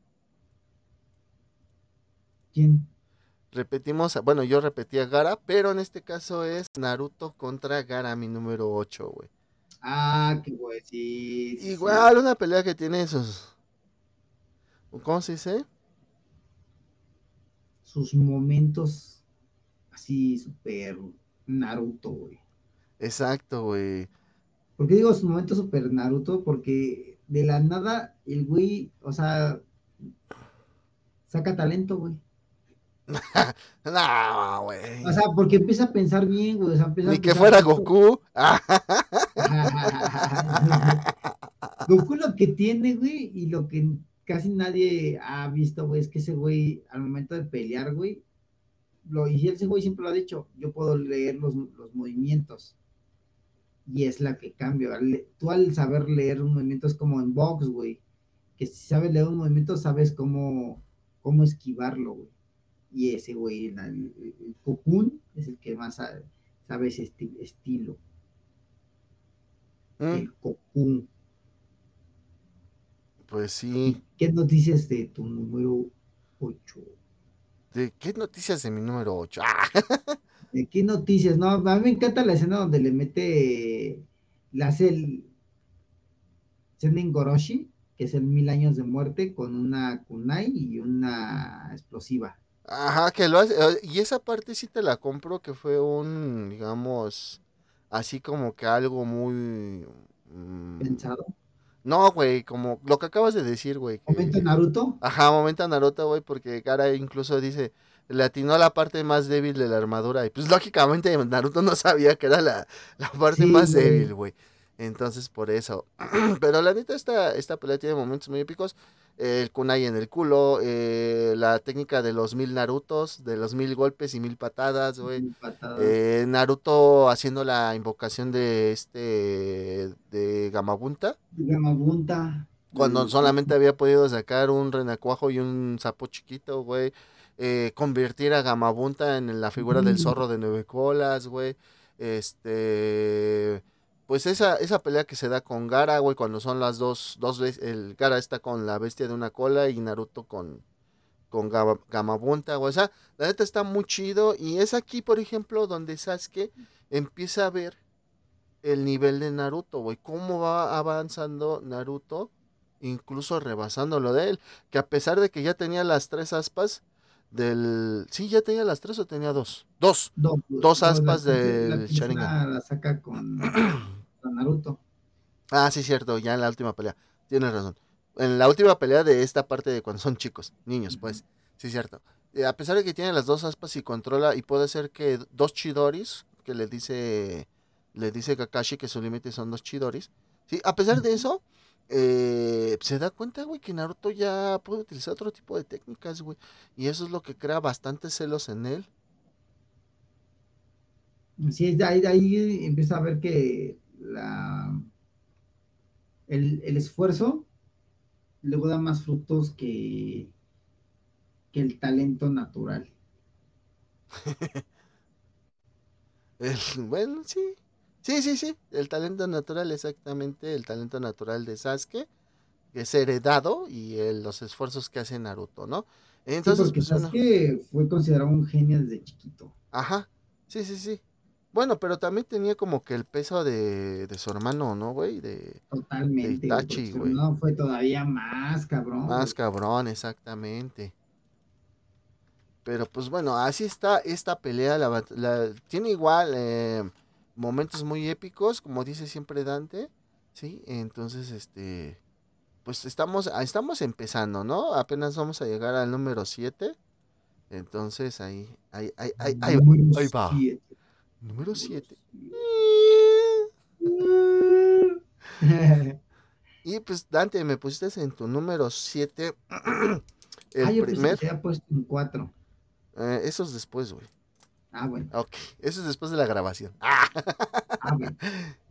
¿Quién? Repetimos, a- bueno, yo repetí a Gara, pero en este caso es Naruto contra Gara, mi número 8, güey. Ah, qué güey, sí, sí, sí. Igual una pelea que tiene esos, ¿cómo se dice? Sus momentos así súper Naruto, güey. Exacto, güey. ¿Por qué digo sus momentos súper Naruto? Porque de la nada el güey, o sea, saca talento, güey. no, güey. O sea, porque empieza a pensar bien, güey. O sea, empieza a Ni que fuera justo. Goku. Goku lo que tiene, güey, y lo que casi nadie ha visto, güey, es que ese güey, al momento de pelear, güey, lo, y ese güey siempre lo ha dicho, yo puedo leer los, los movimientos. Y es la que cambia. Tú al saber leer un movimiento es como en box, güey. Que si sabes leer un movimiento, sabes cómo, cómo esquivarlo, güey. Y ese güey, el, el, el Cocoon, es el que más sabe, sabe ese esti- estilo. Mm, El Cocoon. Pues sí. ¿Y qué noticias de tu número 8? ¿De qué noticias de mi número 8? ¿De qué noticias? No, a mí me encanta la escena donde le mete, le hace el Senden Goroshi, que es el mil años de muerte, con una kunai y una explosiva. Ajá, que lo hace. eh, Y esa parte sí te la compro, que fue un, digamos, así como que algo muy... mm, Pensado. No, güey, como lo que acabas de decir, güey. Momento Que... Naruto. Ajá, momento Naruto, güey, porque Gara incluso dice, le atinó la parte más débil de la armadura. Y pues lógicamente Naruto no sabía que era la, la parte Sí, más güey. débil, güey. Entonces, por eso. Pero la neta, esta, esta pelea tiene momentos muy épicos. El kunai en el culo, eh, la técnica de los mil Narutos, de los mil golpes y mil patadas, güey. Mil patadas. Eh, Naruto haciendo la invocación de este, de Gamabunta, Gamabunta. cuando solamente había podido sacar un renacuajo y un sapo chiquito, güey. Eh, convertir a Gamabunta en la figura del Mm. zorro de nueve colas, güey. Este, pues esa, esa pelea que se da con Gara, güey, cuando son las dos, dos veces, el Gara está con la bestia de una cola y Naruto con, con Gama- Gamabunta, güey. O sea, la neta está muy chido y es aquí, por ejemplo, donde Sasuke empieza a ver el nivel de Naruto, güey. Cómo va avanzando Naruto, incluso rebasándolo de él. Que a pesar de que ya tenía las tres aspas del... Sí, ya tenía las tres o tenía dos. Dos. Dos, Dos aspas la- del la Sharingan. La saca con, Naruto. Ah, sí, cierto, ya en la última pelea. Tienes razón. En la última pelea de esta parte de cuando son chicos, niños, pues. Sí, cierto. Eh, a pesar de que tiene las dos aspas y controla y puede ser que dos chidoris, que le dice le dice Kakashi que su límite son dos chidoris. Sí, a pesar de eso, eh, se da cuenta, güey, que Naruto ya puede utilizar otro tipo de técnicas, güey. Y eso es lo que crea bastantes celos en él. Sí, de ahí, de ahí empieza a ver que la, el, el esfuerzo luego da más frutos que, que el talento natural. El- bueno, sí. Sí, sí, sí. El talento natural, exactamente. El talento natural de Sasuke. Que es heredado y el- los esfuerzos que hace Naruto, ¿no? Sí, Entonces, porque pues, Sasuke fue considerado un genio desde chiquito. Ajá. Sí, sí, sí. Bueno, pero también tenía como que el peso de, de su hermano, ¿no, güey? De Totalmente. güey, Itachi, güey. hermano fue todavía más cabrón. más güey. cabrón, exactamente. Pero pues bueno, así está esta pelea. La, la- tiene igual eh, momentos muy épicos, como dice siempre Dante. Sí, entonces este. Pues estamos, ah, estamos empezando, ¿no? Apenas vamos a llegar al número 7. Entonces ahí, ahí, ahí, ahí, ahí, va. siete. Número 7. siete. Y pues Dante, me pusiste en tu número 7. el ah, yo primer. te había puesto un 4. eh, eso es después, güey. Ah, bueno. Ok, eso es después de la grabación. Ah. Ah, bueno.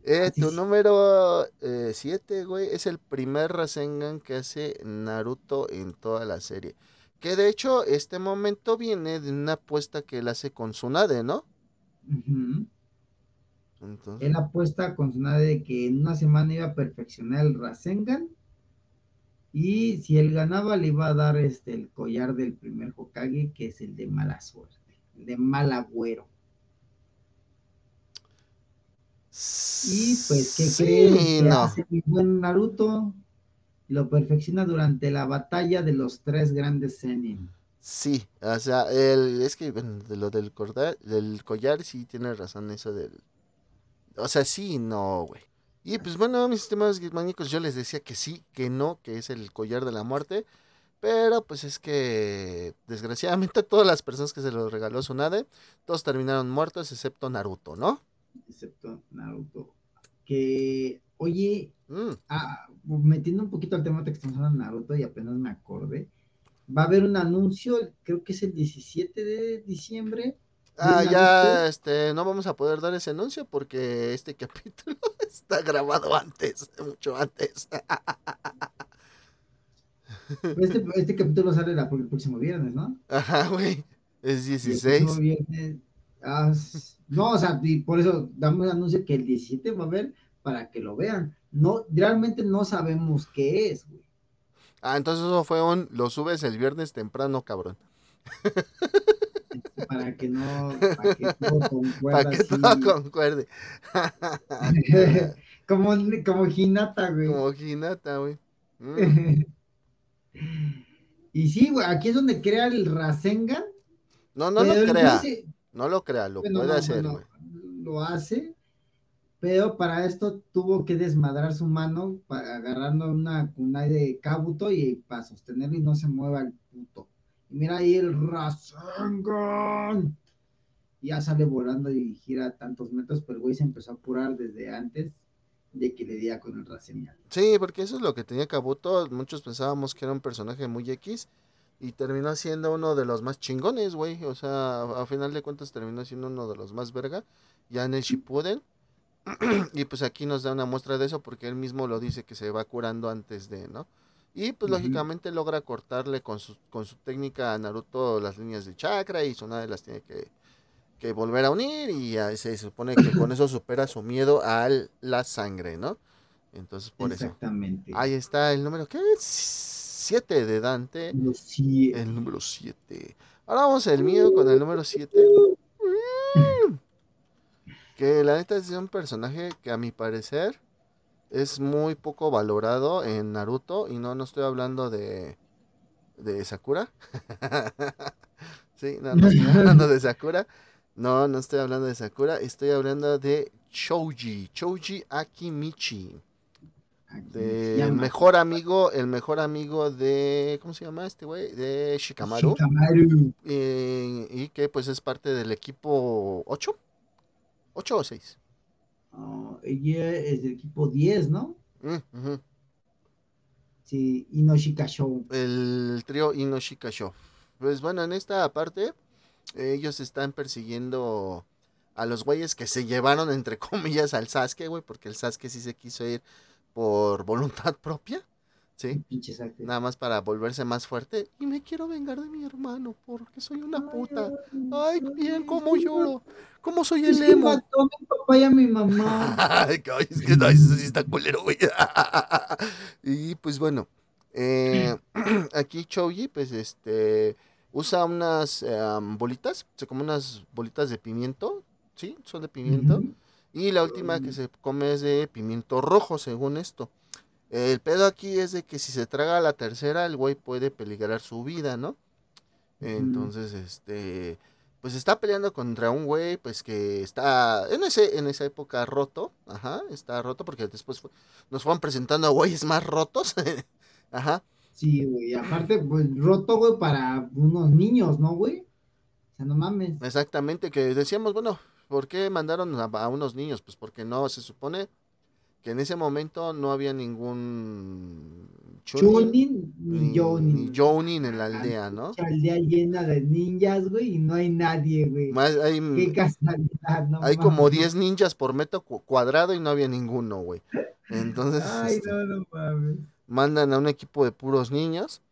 Eh, tu es. número 7, güey, es el primer Rasengan que hace Naruto en toda la serie. Que de hecho, este momento viene de una apuesta que él hace con Tsunade, ¿no? Entonces, Él apuesta con su nave de que en una semana iba a perfeccionar el Rasengan. Y si él ganaba, le iba a dar este el collar del primer Hokage, que es el de mala suerte, el de mal agüero. Y pues, ¿qué sí, no. hace mi buen Naruto? Lo perfecciona durante la batalla de los tres grandes Zenin. Sí, o sea, el, es que bueno, de lo del, corda- del collar sí tiene razón eso del... O sea, sí y no, güey. Y pues bueno, mis sistemas guismánicos, yo les decía que sí, que no, que es el collar de la muerte. Pero pues es que desgraciadamente todas las personas que se lo regaló Tsunade, todos terminaron muertos excepto Naruto, ¿no? excepto Naruto. Que, oye, Mm, ah, metiendo un poquito al tema que estamos hablando de Naruto y apenas me acordé, va a haber un anuncio, creo que es el 17 de diciembre. Ah, ya, este, no vamos a poder dar ese anuncio porque este capítulo está grabado antes, mucho antes. Este, este capítulo sale la- el próximo viernes, ¿no? Ajá, güey, es Y el 16. próximo viernes, ah, no, o sea, y por eso damos el anuncio que el 17 va a haber para que lo vean. No, realmente no sabemos qué es, güey. Ah, entonces eso fue un, lo subes el viernes temprano, cabrón. Para que no, para que todo concuerda Para que todo concuerde. como, como Hinata, güey. Como Hinata, güey. Mm. y sí, güey, aquí es donde crea el Rasengan. No, no lo crea. dice- No lo crea, lo bueno, puede no, hacer, bueno, güey. lo hace, pero para esto tuvo que desmadrar su mano para agarrando una kunai de Kabuto y para sostenerlo y no se mueva el puto. Y mira ahí el Rasengan. Ya sale volando y gira tantos metros, pero el güey se empezó a curar desde antes de que le diera con el Rasengan. Sí, porque eso es lo que tenía Kabuto. Muchos pensábamos que era un personaje muy X. Y terminó siendo uno de los más chingones, güey. O sea, a, final de cuentas terminó siendo uno de los más verga. Ya en el Shippuden. y pues aquí nos da una muestra de eso porque él mismo lo dice que se va curando antes de, ¿no? Y pues lógicamente logra cortarle con su, con su técnica a Naruto las líneas de chakra y Tsunade las tiene que, que volver a unir y se supone que con eso supera su miedo a la sangre, ¿no? Entonces por Exactamente. eso. Ahí está el número, ¿qué es? 7 de Dante. El número 7. Ahora vamos el mío con el número 7. Que la neta es un personaje que a mi parecer es muy poco valorado en Naruto y no, no estoy hablando de, de Sakura. sí, no, no estoy hablando de Sakura. No, no estoy hablando de Sakura, estoy hablando de Choji, Choji Akimichi. el mejor amigo, el mejor amigo de, ¿cómo se llama este güey? De Shikamaru. Shikamaru. Eh, y que pues es parte del equipo 8. ¿8 o 6? ella es del equipo 10, ¿no? Mm, sí, Inoshika Show. El trío Inoshika Show. Pues bueno, en esta parte ellos están persiguiendo a los güeyes que se llevaron, entre comillas, al Sasuke, güey, porque el Sasuke sí se quiso ir por voluntad propia. ¿Sí? Nada más para volverse más fuerte. Y me quiero vengar de mi hermano porque soy una puta. Ay, bien, cómo lloro. ¿Cómo soy el emo? mató a mi papá y a mi mamá. Ay, es que no, eso sí está culero, güey. y pues bueno, eh, aquí Choji, pues este usa unas em, bolitas, se come unas bolitas de pimiento, ¿sí? Son de pimiento. Y la última que se come es de pimiento rojo, según esto. El pedo aquí es de que si se traga la tercera, el güey puede peligrar su vida, ¿no? Entonces, este, pues está peleando contra un güey, pues que está en ese, en esa época roto, ajá, está roto porque después nos fueron presentando a güeyes más rotos, ajá. Sí, güey, aparte, pues roto, güey, para unos niños, ¿no, güey? O sea, no mames. Exactamente, que decíamos, bueno, ¿por qué mandaron a, unos niños? Pues porque no, se supone que en ese momento no había ningún Chunin, ni, Jonin. en la aldea, ¿no? aldea llena de ninjas, güey, y no hay nadie, güey. hay, Qué casualidad, ¿no? Hay como 10 ninjas por metro cuadrado y no había ninguno, güey. Entonces. Ay, este, no, no mames mandan a un equipo de puros niños.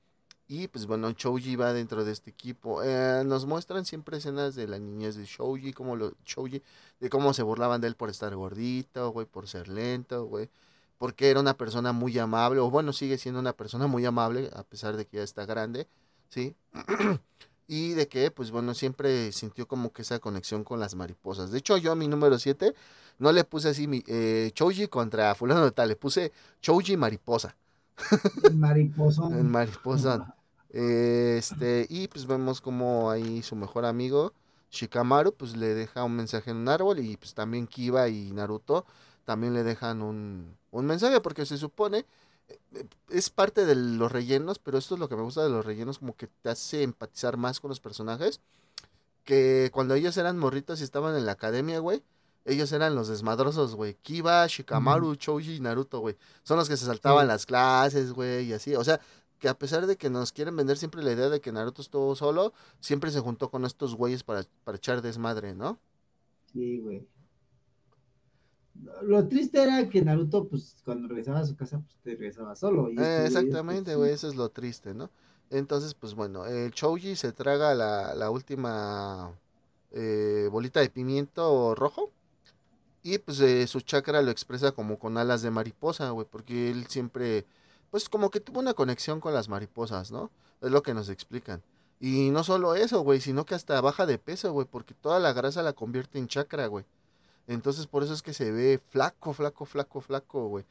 Y pues bueno, Shouji va dentro de este equipo. Eh, nos muestran siempre escenas de la niñez de Shouji, como lo, Shouji, de cómo se burlaban de él por estar gordito, güey, por ser lento, güey. Porque era una persona muy amable, o bueno, sigue siendo una persona muy amable, a pesar de que ya está grande, ¿sí? y de que, pues bueno, siempre sintió como que esa conexión con las mariposas. De hecho, yo a mi número 7 no le puse así mi, eh, contra fulano de tal, le puse Chouji mariposa. Mariposón. El mariposón. Este, y pues vemos como ahí su mejor amigo, Shikamaru, pues le deja un mensaje en un árbol y pues también Kiba y Naruto también le dejan un, un mensaje porque se supone eh, es parte de los rellenos, pero esto es lo que me gusta de los rellenos, como que te hace empatizar más con los personajes. Que cuando ellos eran morritos y estaban en la academia, güey, ellos eran los desmadrosos, güey. Kiba, Shikamaru, Choji y Naruto, güey. Son los que se saltaban las clases, güey, y así. O sea, que a pesar de que nos quieren vender siempre la idea de que Naruto estuvo solo, siempre se juntó con estos güeyes para, para echar desmadre, ¿no? Sí, güey. Lo triste era que Naruto, pues, cuando regresaba a su casa, pues, te regresaba solo. Eh, exactamente, güey, eso es lo triste, ¿no? Entonces, pues, bueno, el Choji se traga la, la última eh, bolita de pimiento rojo y pues eh, su chakra lo expresa como con alas de mariposa, güey, porque él siempre, pues como que tuvo una conexión con las mariposas, ¿no? Es lo que nos explican. Y no solo eso, güey, sino que hasta baja de peso, güey, porque toda la grasa la convierte en chakra, güey. Entonces por eso es que se ve flaco, flaco, flaco, flaco, güey.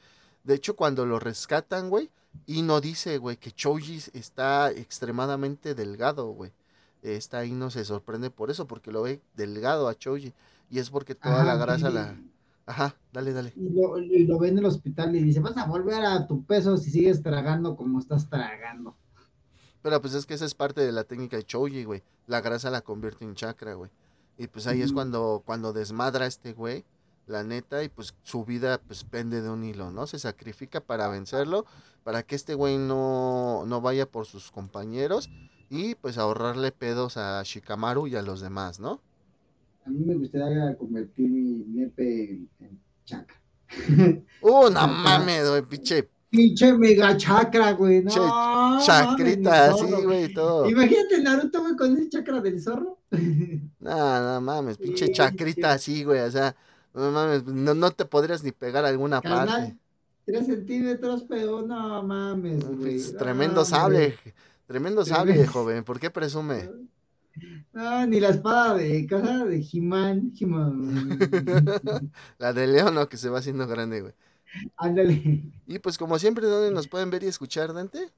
De hecho, cuando lo rescatan, güey, y no dice, güey, que Choji está extremadamente delgado, güey. Esta no se sorprende por eso, porque lo ve delgado a Choji. Y es porque toda la grasa la... Ajá, dale, dale. Y lo, y lo ve en el hospital y dice, vas a volver a tu peso si sigues tragando como estás tragando. Pero pues es que esa es parte de la técnica de Choji, güey. La grasa la convierte en chakra, güey. Y pues ahí es cuando, cuando desmadra este güey. la neta, y pues su vida pues pende de un hilo, ¿no? Se sacrifica para vencerlo, para que este güey no, no vaya por sus compañeros y pues ahorrarle pedos a Shikamaru y a los demás, ¿no? A mí me gustaría convertir mi nepe en, en chaca. Uh, no mames, güey, pinche Pinche mega chakra, güey. No, chacrita, así, güey, todo. Imagínate Naruto, güey, con ese chakra del zorro. No, no mames, pinche chacrita así, güey, o sea, no mames, no, no te podrías ni pegar a alguna Carnal, parte. Tres centímetros, pero no mames, güey. No, tremendo hombre. sable, tremendo sable, joven, ¿por qué presume? No, ni la espada de casa de. He-Man. La de León, ¿no? Que se va haciendo grande, güey. Ándale. Y pues como siempre, ¿dónde nos pueden ver y escuchar, Dante?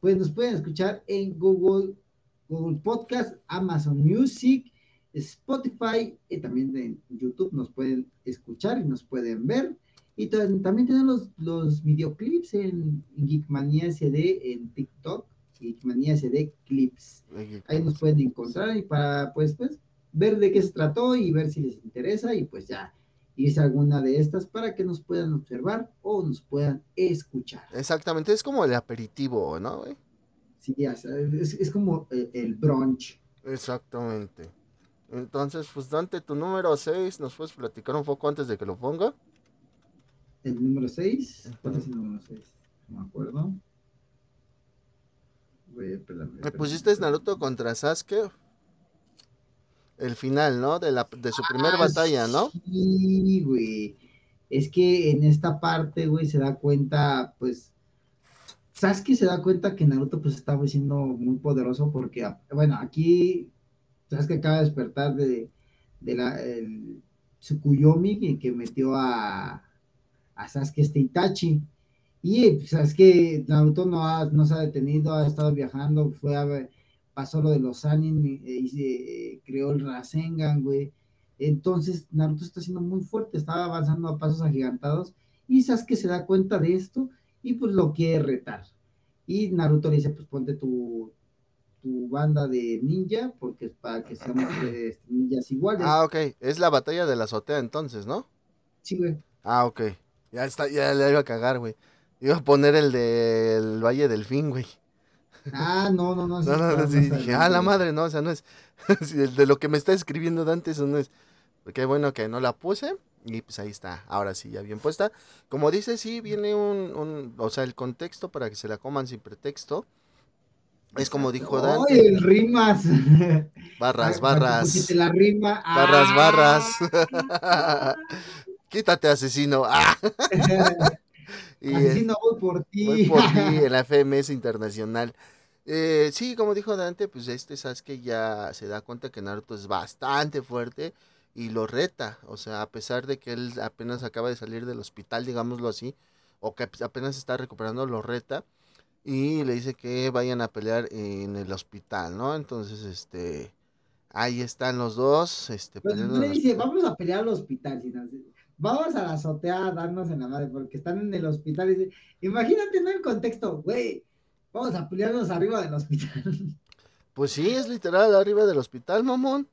Pues nos pueden escuchar en Google, Google Podcast, Amazon Music, Spotify y también en YouTube nos pueden escuchar y nos pueden ver. Y también tenemos los, los videoclips en Geekmania SD en TikTok, Geekmania SD Clips. Ahí nos pueden encontrar y para pues, pues ver de qué se trató y ver si les interesa y pues ya irse a alguna de estas para que nos puedan observar o nos puedan escuchar. Exactamente, es como el aperitivo, ¿no, güey? Sí, ya es, es como el, el brunch. Exactamente. Entonces, pues Dante, tu número 6, ¿nos puedes platicar un poco antes de que lo ponga? El número 6. ¿Cuál es el número 6? No me acuerdo. Güey, espérame, Me espérame, pusiste. Naruto contra Sasuke. El final, ¿no? De, la, de su primera Ah, batalla, ¿no? Sí, güey. Es que en esta parte, güey, se da cuenta, pues, Sasuke se da cuenta que Naruto, pues, estaba siendo muy poderoso porque, ah, bueno, aquí Sasuke acaba de despertar de, de la, el Tsukuyomi que, que metió a, a Sasuke este Itachi. Y pues, Sasuke, Naruto no, ha- no se ha detenido, ha estado viajando, fue a ver, pasó lo de los Sanin eh, y se eh, creó el Rasengan, güey. Entonces Naruto está siendo muy fuerte, estaba avanzando a pasos agigantados y Sasuke se da cuenta de esto y pues lo quiere retar. Y Naruto le dice, pues ponte tu, tu banda de ninja porque es para que seamos eh, ninjas iguales. Ah, ok. Es la batalla de la azotea entonces, ¿no? Sí, güey. Ah, ok. Ya está, ya le iba a cagar, güey. Iba a poner el del Valle del Fin, güey. Ah, no, no, no. No, no, sí, dije, ah, la madre, no, o sea, no es. de lo que me está escribiendo Dante, eso no es. Qué bueno que no la puse. Y pues ahí está, ahora sí, ya bien puesta. Como dice, sí, viene un, un. O sea, el contexto para que se la coman sin pretexto. Es como dijo ¡Ay, Dante. el rimas! Barras, Ah, barras. Porque la rima. Barras, Ah. barras. Quítate, asesino. Y, Asesino, voy por ti. Voy por ti en la FMS Internacional. Eh, sí, como dijo Dante, pues este Sasuke ya se da cuenta que Naruto es bastante fuerte y lo reta. O sea, a pesar de que él apenas acaba de salir del hospital, digámoslo así, o que apenas está recuperando, lo reta y le dice que vayan a pelear en el hospital, ¿no? Entonces, este, ahí están los dos, este, Pues le dice, vamos a pelear al hospital. Vamos a la azotea a darnos en la madre, porque están en el hospital. y Imagínate, ¿no? El contexto, güey. Vamos a pelearnos arriba del hospital. Pues sí, es literal arriba del hospital, mamón.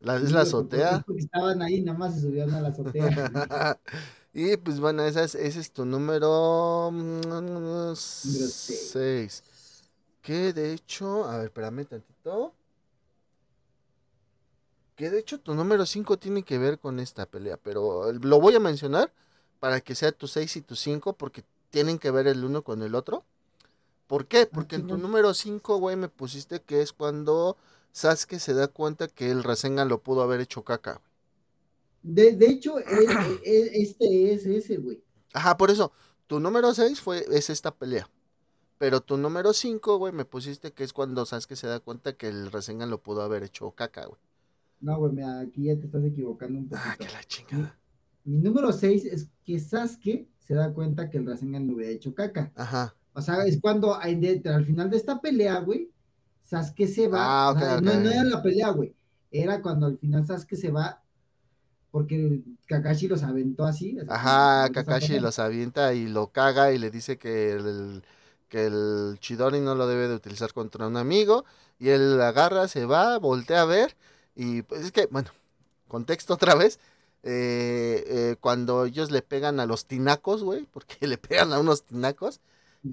La, es la Sí, azotea. Porque estaban ahí, nada más se subieron a la azotea. y pues bueno, esa es- ese es tu número seis. 6. Que de hecho, a ver, espérame tantito. Que de hecho tu número 5 tiene que ver con esta pelea, pero lo voy a mencionar para que sea tu 6 y tu 5 porque tienen que ver el uno con el otro. ¿Por qué? Porque en tu número 5, güey, me pusiste que es cuando Sasuke se da cuenta que el Rasengan lo pudo haber hecho caca. güey. De, de hecho, este es ese, güey. Ajá, por eso, tu número 6 fue, es esta pelea. Pero tu número 5, güey, me pusiste que es cuando Sasuke se da cuenta que el Rasengan lo pudo haber hecho caca, güey. No, güey, mira, aquí ya te estás equivocando un Ah, poquito. que la chingada. Mi número 6 es que Sasuke se da cuenta que el Rasengan le hubiera hecho caca. Ajá. O sea, es cuando al final de esta pelea, güey, Sasuke se va. Ah, o sea, ok, no, no era la pelea, güey. Era cuando al final Sasuke se va porque Kakashi los aventó así. así Ajá, Kakashi los avienta y lo caga y le dice que el, que el Chidori no lo debe de utilizar contra un amigo. Y él agarra, se va, voltea a ver. Y pues es que, bueno, contexto otra vez. eh, eh, cuando ellos le pegan a los tinacos, güey, porque le pegan a unos tinacos,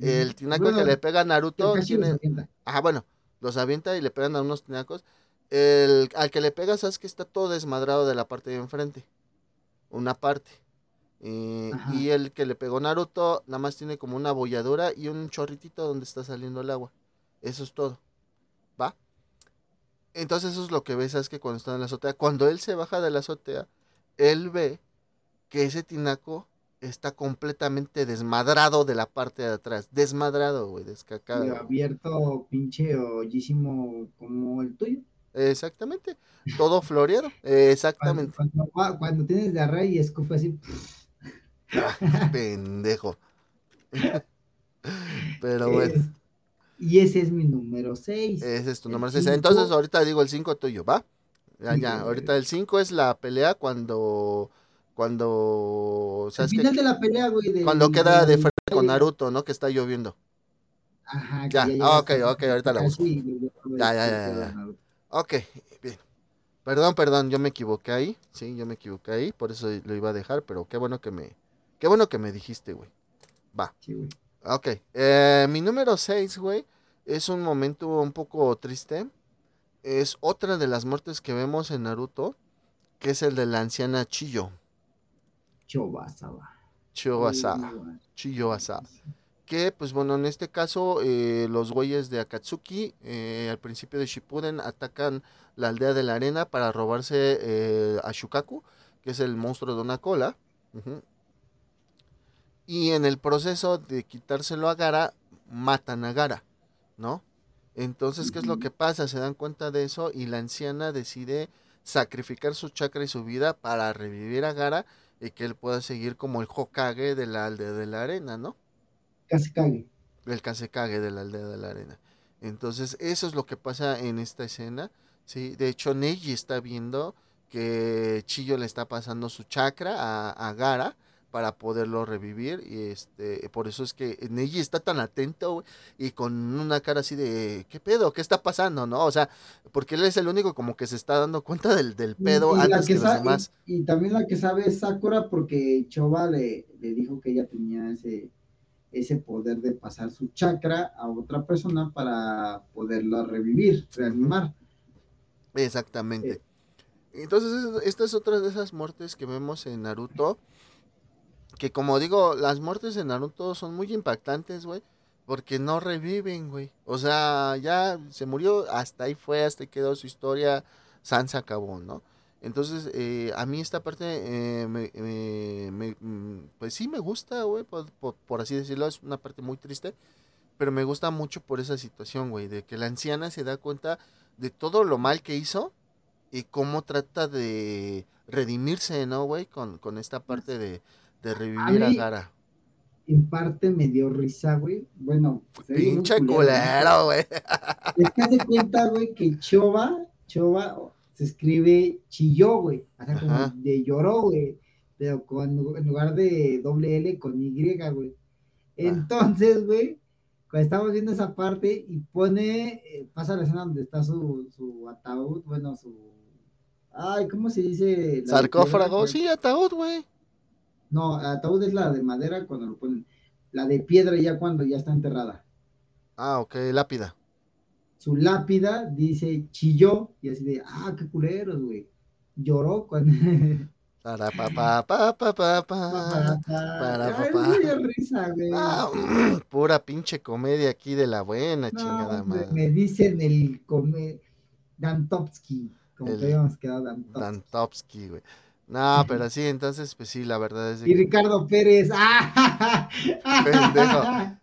el tinaco Bueno, que le pega a Naruto tiene... Ah, bueno, los avienta y le pegan a unos tinacos. El, al que le pega, sabes que está todo desmadrado de la parte de enfrente. Una parte. Eh, Ajá. y el que le pegó Naruto, nada más tiene como una bolladura y un chorritito donde está saliendo el agua. Eso es todo. ¿Va? Entonces eso es lo que ves, sabes que cuando está en la azotea, cuando él se baja de la azotea, él ve que ese tinaco está completamente desmadrado de la parte de atrás. Desmadrado, güey, descacado. Y abierto, pinche hoyísimo como el tuyo. Exactamente. Todo floreado. Exactamente. cuando, tienes diarrea y escupe así. Pendejo. Pero bueno, es- y ese es mi número 6. ese es tu el número 6. cinco- Entonces ahorita digo el 5 tuyo, ¿va? Ya, Sí, ya. Ahorita el 5 es la pelea cuando. Cuando. Final de la pelea, güey. Cuando queda de frente con Naruto, ¿no? Que está lloviendo. Ajá, Ya, ah, hasta- ok, ok, ahorita la busco. güey, Ya, ya, ya, ya. Ok, bien. Perdón, perdón, yo me equivoqué ahí. Sí, yo me equivoqué ahí. Por eso lo iba a dejar. Pero qué bueno que me. Qué bueno que me dijiste, güey. Va. Sí, güey. Ok, eh, mi número 6, güey, es un momento un poco triste. Es otra de las muertes que vemos en Naruto, que es el de la anciana Chiyo, Chobasaba. Chiyo Asada, Chiyo Asada. Que, pues bueno, en este caso, eh, los güeyes de Akatsuki, eh, al principio de Shippuden, atacan la aldea de la arena para robarse eh, a Shukaku, que es el monstruo de una cola. Ujú. Y en el proceso de quitárselo a Gara, matan a Gara, ¿no? Entonces, ¿qué es lo que pasa? Se dan cuenta de eso y la anciana decide sacrificar su chakra y su vida para revivir a Gara y que él pueda seguir como el Hokage de la aldea de la arena, ¿no? Casi cague. el Kazekage de la aldea de la arena. Entonces, eso es lo que pasa en esta escena, ¿sí? De hecho, Neji está viendo que Chillo le está pasando su chakra a, a Gara para poderlo revivir y este por eso es que Neji está tan atento güey, y con una cara así de ¿qué pedo? ¿qué está pasando? ¿no? O sea, porque él es el único como que se está dando cuenta del, del pedo y antes que, que los demás. Y, y también la que sabe es Sakura porque Choba le, le dijo que ella tenía ese, ese poder de pasar su chakra a otra persona para poderla revivir, reanimar. Exactamente. Entonces, es- esta es otra de esas muertes que vemos en Naruto. Que como digo, las muertes en Naruto son muy impactantes, güey. Porque no reviven, güey. O sea, ya se murió, hasta ahí fue, hasta ahí quedó su historia. San se acabó, ¿no? Entonces, eh, a mí esta parte, eh, me, me- me- mm, pues sí me gusta, güey, por, por- por así decirlo. Es una parte muy triste. Pero me gusta mucho por esa situación, güey. De que la anciana se da cuenta de todo lo mal que hizo y cómo trata de redimirse, ¿no, güey? Con, con esta parte de, de revivir a, Gara. En parte me dio risa, güey. Bueno, Pinche culero, güey. Es que hace cuenta, güey, que Choba, Choba se escribe chilló, güey. O sea, como Ajá. de lloró, güey. Pero con, en lugar de doble L con Y, güey. Entonces, güey, cuando estamos viendo esa parte y pone, eh, pasa la escena donde está su, su ataúd, bueno, su. Ay, ¿cómo se dice? La Sarcófago, sí, ataúd, güey. No, ataúd es la de madera cuando lo ponen. La de piedra ya cuando ya está enterrada. Ah, ok, lápida. su lápida dice chilló y así de, ah, qué culeros, güey. Lloró cuando... Para pa pa pa pa pa pa. para, papá. risa, güey. Ah, pura pinche comedia aquí de la buena, No, chingada madre. me dicen el come... Dantovsky, como El que habíamos quedado Dantovsky. Dantovsky, güey. No, pero sí, entonces, pues sí, la verdad es Y Ricardo Pérez, ¡ah! Pendejo.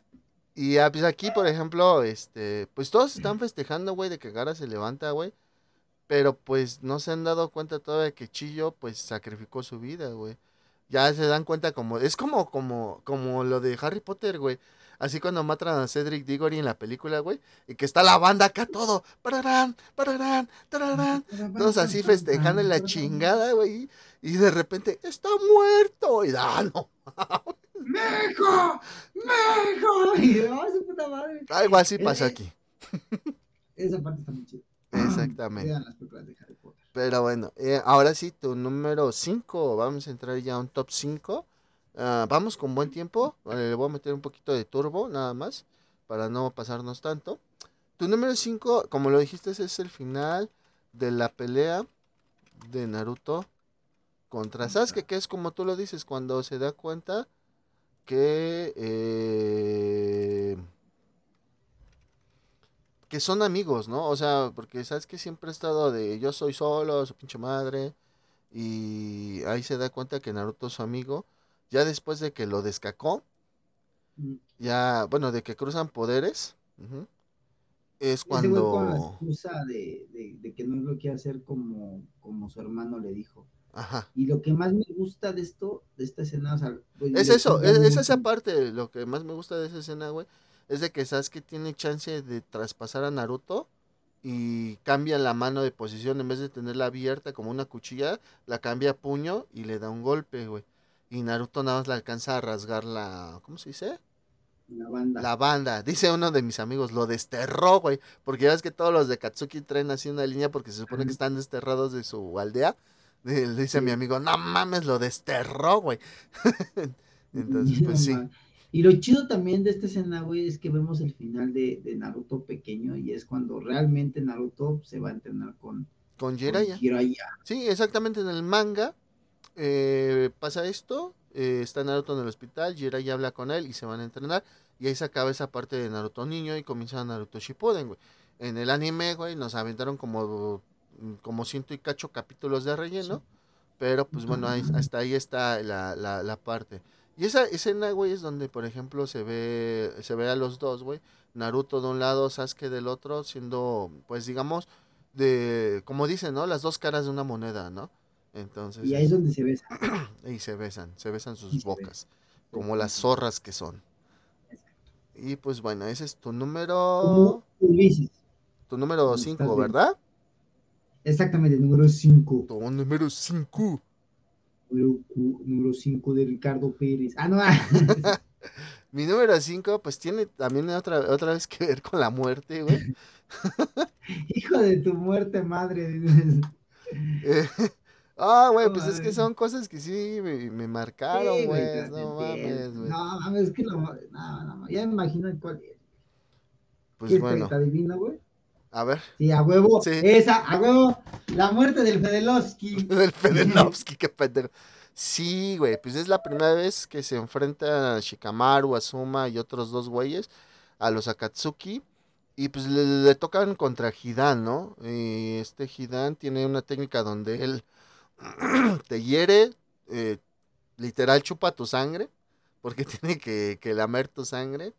Y ah, pues aquí, por ejemplo, este, pues todos están festejando, güey, de que Gara se levanta, güey. Pero pues no se han dado cuenta todavía que Chillo, pues, sacrificó su vida, güey. Ya se dan cuenta como, es como, como, como lo de Harry Potter, güey. Así cuando matan a Cedric Diggory en la película, güey. Y que está la banda acá todo. Pararán, pararán, tararán. Todos así festejando en la chingada, güey. Y de repente, está muerto. Y ah, no. ¡Mejo! ¡Mejo! Y yo, ¡ay, su puta madre! Algo así pasa Eh, aquí. Esa parte está muy chida. Exactamente. Vean las películas de Harry Potter. Pero bueno, eh, ahora sí, tu número 5. Vamos a entrar ya a un top 5. Ah, vamos con buen tiempo. le voy a meter un poquito de turbo, nada más. Para no pasarnos tanto. Tu número 5, como lo dijiste, es el final de la pelea de Naruto contra Sasuke, que es como tú lo dices, cuando se da cuenta que eh, que son amigos, ¿no? O sea, porque sabes que siempre ha estado de yo soy solo, su pinche madre, y ahí se da cuenta que Naruto es su amigo, ya después de que lo descacó, ya, bueno, de que cruzan poderes, es cuando... con la excusa de, de, que no lo quiere hacer como, como su hermano le dijo. Ajá. Y lo que más me gusta de esto, de esta escena, o sea, pues, es eso, es, es, esa parte, lo que más me gusta de esa escena, güey, es de que Sasuke tiene chance de traspasar a Naruto y cambia la mano de posición, en vez de tenerla abierta como una cuchilla, la cambia a puño y le da un golpe, güey. Y Naruto nada más le alcanza a rasgar la, ¿cómo se dice? La banda. La banda. Dice uno de mis amigos, lo desterró, güey. Porque ya ves que todos los de Katsuki traen así una línea porque se supone que están desterrados de su aldea. Le dice mi amigo, no mames, lo desterró, güey. Entonces, pues sí. Y lo chido también de esta escena, güey, es que vemos el final de, Naruto pequeño y es cuando realmente Naruto se va a entrenar con, con Jiraiya. Sí, exactamente en el manga eh, pasa esto, eh, está Naruto en el hospital, Jiraiya habla con él y se van a entrenar y ahí se acaba esa parte de Naruto niño y comienza Naruto Shippuden, güey. En el anime, güey, nos aventaron como como ciento y cacho capítulos de relleno, pero pues bueno, hasta ahí está la, la, la parte. Y esa escena, güey, es donde, por ejemplo, se ve, se ve a los dos, güey. Naruto de un lado, Sasuke del otro, siendo, pues, digamos, de, como dicen, ¿no? Las dos caras de una moneda, ¿no? Entonces. Y ahí es donde se besan. Y se besan, se besan sus bocas, como las zorras que son. Y pues bueno, ese es tu número. Tu número 5, ¿verdad? Exactamente, número 5. Tu número 5 número 5 de Ricardo Pérez. Ah, no. Mi número 5, pues tiene también otra, otra vez que ver con la muerte, güey. Hijo de tu muerte, madre. Ah, güey, pues es que son cosas que sí me, marcaron, güey. no mames, güey. No mames, es que no, no, no, ya me imagino cuál es. Pues bueno. ¿Te adivina, güey? A ver. Sí, a huevo. Esa, a huevo. La muerte del Fedelovsky. del Fedelovsky, qué pendejo. Sí, güey, pues es la primera vez que se enfrenta a Shikamaru, Azuma y otros dos güeyes a los Akatsuki. Y pues le, tocan contra Hidan, ¿no? Y este Hidan tiene una técnica donde él te hiere, eh, literal chupa tu sangre, porque tiene que, que lamer tu sangre.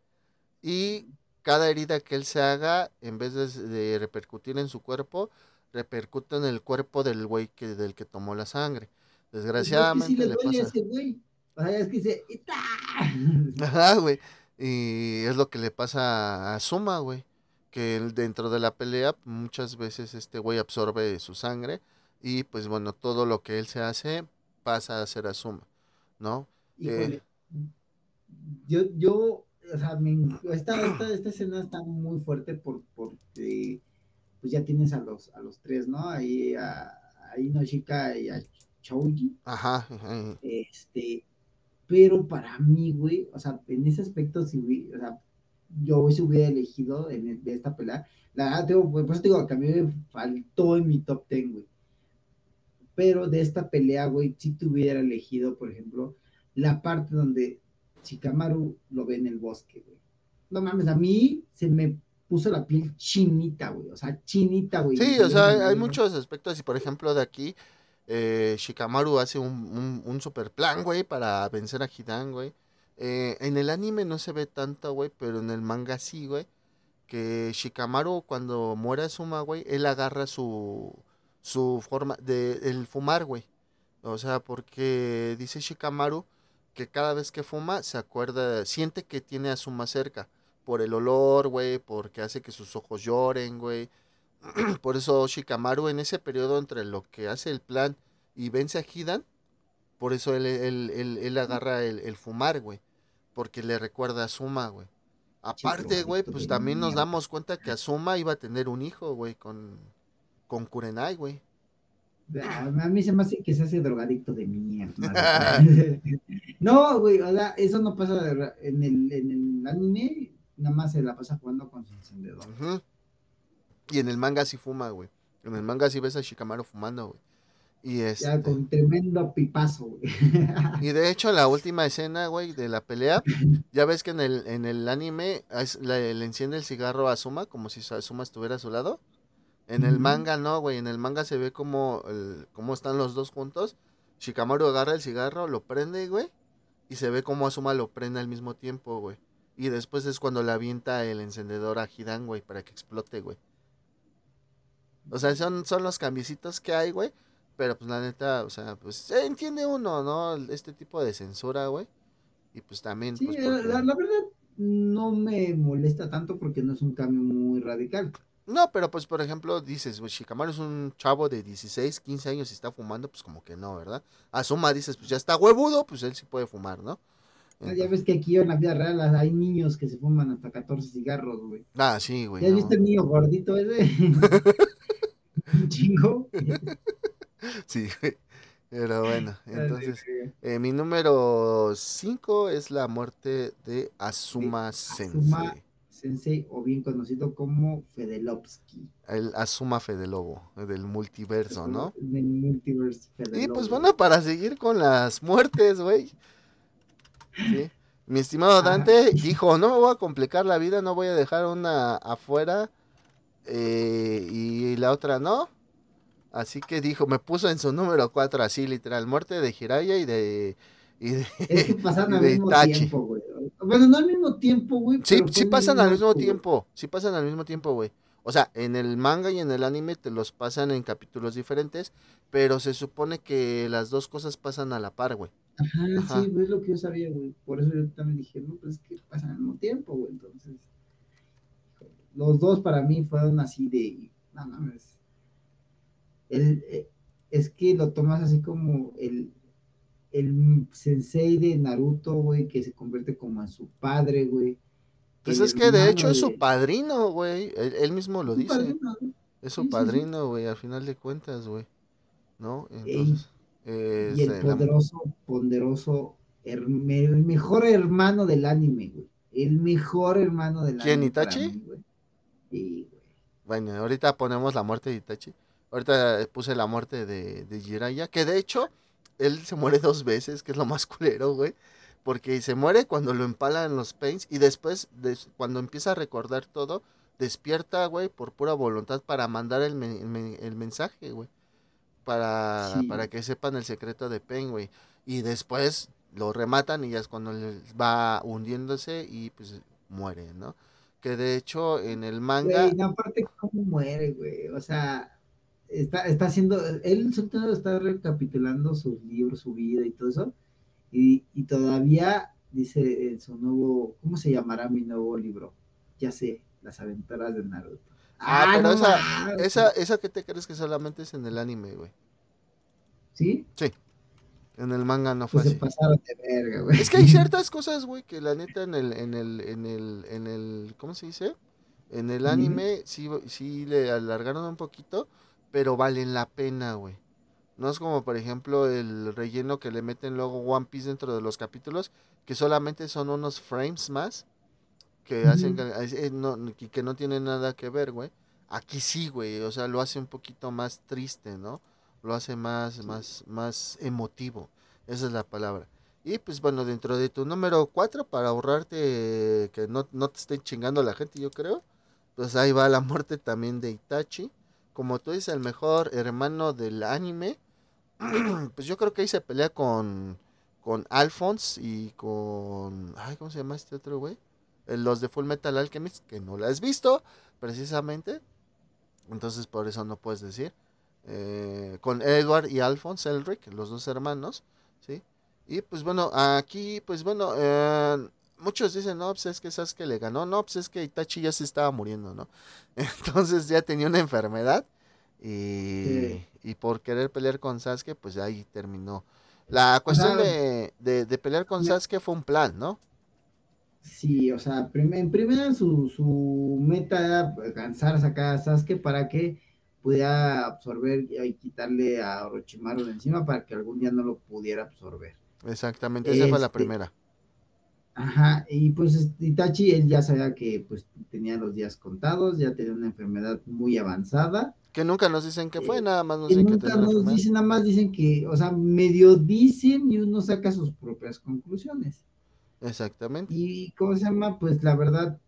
Y cada herida que él se haga, en vez de, repercutir en su cuerpo, repercute en el cuerpo del güey que, del que tomó la sangre. Desgraciadamente le, pasa. ese güey. es que dice, Ajá, güey. Y es lo que le pasa a Suma, güey. Que dentro de la pelea muchas veces este güey absorbe su sangre y pues bueno, todo lo que él se hace pasa a ser a Suma, ¿no? Eh, yo, yo o sea, esta, esta, escena está muy fuerte por, porque pues ya tienes a los, a los tres, ¿no? Ahí a, a Inoshika y a Chouji. Ajá, Este, pero para mí, güey, o sea, en ese aspecto, si o sea, yo se hubiera elegido en de esta pelea, la verdad, tengo, por eso digo que a mí me faltó en mi top ten, güey. Pero de esta pelea, güey, si te hubiera elegido, por ejemplo, la parte donde Chikamaru lo ve en el bosque, güey. No mames, a mí se me puso la piel chinita, güey. O sea, chinita, güey. Sí, o sea, hay, muchos aspectos. Y por ejemplo, de aquí, eh, Shikamaru hace un, un, super plan, güey, para vencer a Hidan, güey. Eh, en el anime no se ve tanto, güey, pero en el manga sí, güey. Que Shikamaru, cuando muere a Suma, güey, él agarra su, su forma de el fumar, güey. O sea, porque dice Shikamaru que cada vez que fuma se acuerda, siente que tiene a Suma cerca. Por el olor, güey, porque hace que sus ojos lloren, güey. por eso Shikamaru en ese periodo entre lo que hace el plan y vence a Hidan, por eso él, él, agarra el, fumar, güey. Porque le recuerda a Suma, güey. Aparte, güey, pues también nos damos cuenta que Asuma iba a tener un hijo, güey, con, con Kurenai, güey. A mí se me hace que se hace drogadicto de mierda. no, güey, o sea, eso no pasa en el, en el anime, nada más se la pasa jugando con su encendedor. Y en el manga sí fuma, güey. En el manga sí ves a Shikamaru fumando, güey. Y este... Ya con tremendo pipazo, güey. Y de hecho, la última escena, güey, de la pelea, ya ves que en el, en el anime le, enciende el cigarro a Asuma, como si Asuma estuviera a su lado. En el manga no, güey. En el manga se ve como, el, cómo están los dos juntos. Shikamaru agarra el cigarro, lo prende, güey. Y se ve como Asuma lo prende al mismo tiempo, güey. Y después es cuando le avienta el encendedor a Hidan, güey, para que explote, güey. O sea, son, son los cambiecitos que hay, güey. Pero pues la neta, o sea, pues entiende uno, ¿no? Este tipo de censura, güey. Y pues también. Sí, pues, la, la, verdad no me molesta tanto porque no es un cambio muy radical. No, pero pues por ejemplo, dices, pues Shikamaru es un chavo de 16, 15 años y está fumando, pues como que no, ¿verdad? Asuma dices, pues ya está huevudo, pues él sí puede fumar, ¿no? ya ves que aquí en la vida real hay niños que se fuman hasta 14 cigarros, güey. Ah, sí, güey. ¿Ya viste el niño gordito ese? un chingo. sí, güey. Pero bueno, entonces, eh, mi número 5 es la muerte de Asuma Sensei. Sensei, o bien conocido como Fedelovsky. El Asuma Fedelobo, del multiverso, ¿no? Del multiverso Y pues bueno, para seguir con las muertes, güey. Mi estimado Dante dijo, no me voy a complicar la vida, no voy a dejar una afuera eh, y la otra no. Así que dijo, me puso en su número 4 así, literal, muerte de Jiraya y de... Y de es que pasan al mismo tiempo, güey. Bueno, no al mismo tiempo, güey. Sí, sí pasan al mismo tiempo. Sí pasan al mismo tiempo, güey. O sea, en el manga y en el anime te los pasan en capítulos diferentes, pero se supone que las dos cosas pasan a la par, güey. Ajá, sí, es lo que yo sabía, güey. Por eso yo también dije, no, pues es que pasan al mismo tiempo, güey. Entonces, los dos para mí fueron así de, no mames. El, eh, es que lo tomas así como el, el sensei de Naruto, güey, que se convierte como en su padre, güey. Pues es que de hecho es su padrino, güey. Él, mismo lo dice. es su padrino, güey, al final de cuentas, güey. ¿No? Entonces. y el poderoso, ponderoso, el mejor hermano del anime, güey. El mejor hermano del ¿Quién, anime. ¿Quién, Itachi? Sí, güey. Bueno, ahorita ponemos la muerte de Itachi. Ahorita puse la muerte de, de Jiraiya, que de hecho él se muere dos veces, que es lo más culero, güey. Porque se muere cuando lo empalan los paints y después, cuando empieza a recordar todo, despierta, güey, por pura voluntad para mandar el, el mensaje, güey. Para, para que sepan el secreto de Pain, güey. Y después lo rematan y ya es cuando va hundiéndose y pues muere, ¿no? Que de hecho en el manga... Güey, aparte cómo muere, güey. O sea, está, está haciendo, él está recapitulando sus libros, su vida y todo eso, y, y todavía dice en su nuevo, ¿cómo se llamará mi nuevo libro? Ya sé, Las aventuras de Naruto. Ah, ah pero esa, esa, esa que te crees que solamente es en el anime, güey. ¿Sí? Sí. En el manga no fue pues así. pasaron de verga, güey. Es que hay ciertas cosas, güey, que la neta en el, en el, en el, en el, ¿cómo se dice? En el anime sí, sí le alargaron un poquito, pero valen la pena, güey. No es como, por ejemplo, el relleno que le meten luego One Piece dentro de los capítulos, que solamente son unos frames más, que hacen que, eh, no, que no tienen nada que ver, güey. Aquí sí, güey, o sea, lo hace un poquito más triste, ¿no? Lo hace más, más, más emotivo. Esa es la palabra. Y pues bueno, dentro de tu número 4, para ahorrarte que no, no te estén chingando la gente, yo creo, pues ahí va la muerte también de Itachi como tú dices, el mejor hermano del anime, pues yo creo que ahí se pelea con, con Alphonse y con... Ay, ¿cómo se llama este otro güey? Los de Full Metal Alchemist, que no la has visto, precisamente. Entonces por eso no puedes decir. Eh, con Edward y Alphonse Elric, los dos hermanos, ¿sí? Y pues bueno, aquí, pues bueno, eh, muchos dicen, no, pues es que Sasuke le ganó, no, pues es que Itachi ya se estaba muriendo, ¿no? Entonces ya tenía una enfermedad y, y por querer pelear con Sasuke, pues ahí terminó. La cuestión de, de, pelear con Sasuke fue un plan, ¿no? Sí, o sea, en primera su, su meta era alcanzar a sacar a Sasuke para que pudiera absorber y quitarle a Orochimaru de encima para que algún día no lo pudiera absorber. Exactamente, esa fue la este, primera. Ajá, y pues Itachi, él ya sabía que pues tenía los días contados, ya tenía una enfermedad muy avanzada. Que nunca nos dicen que fue, eh, nada más nos dicen que nunca nos dicen, nada más dicen que, o sea, medio dicen y uno saca sus propias conclusiones. Exactamente. Y, ¿cómo se llama? Pues la verdad,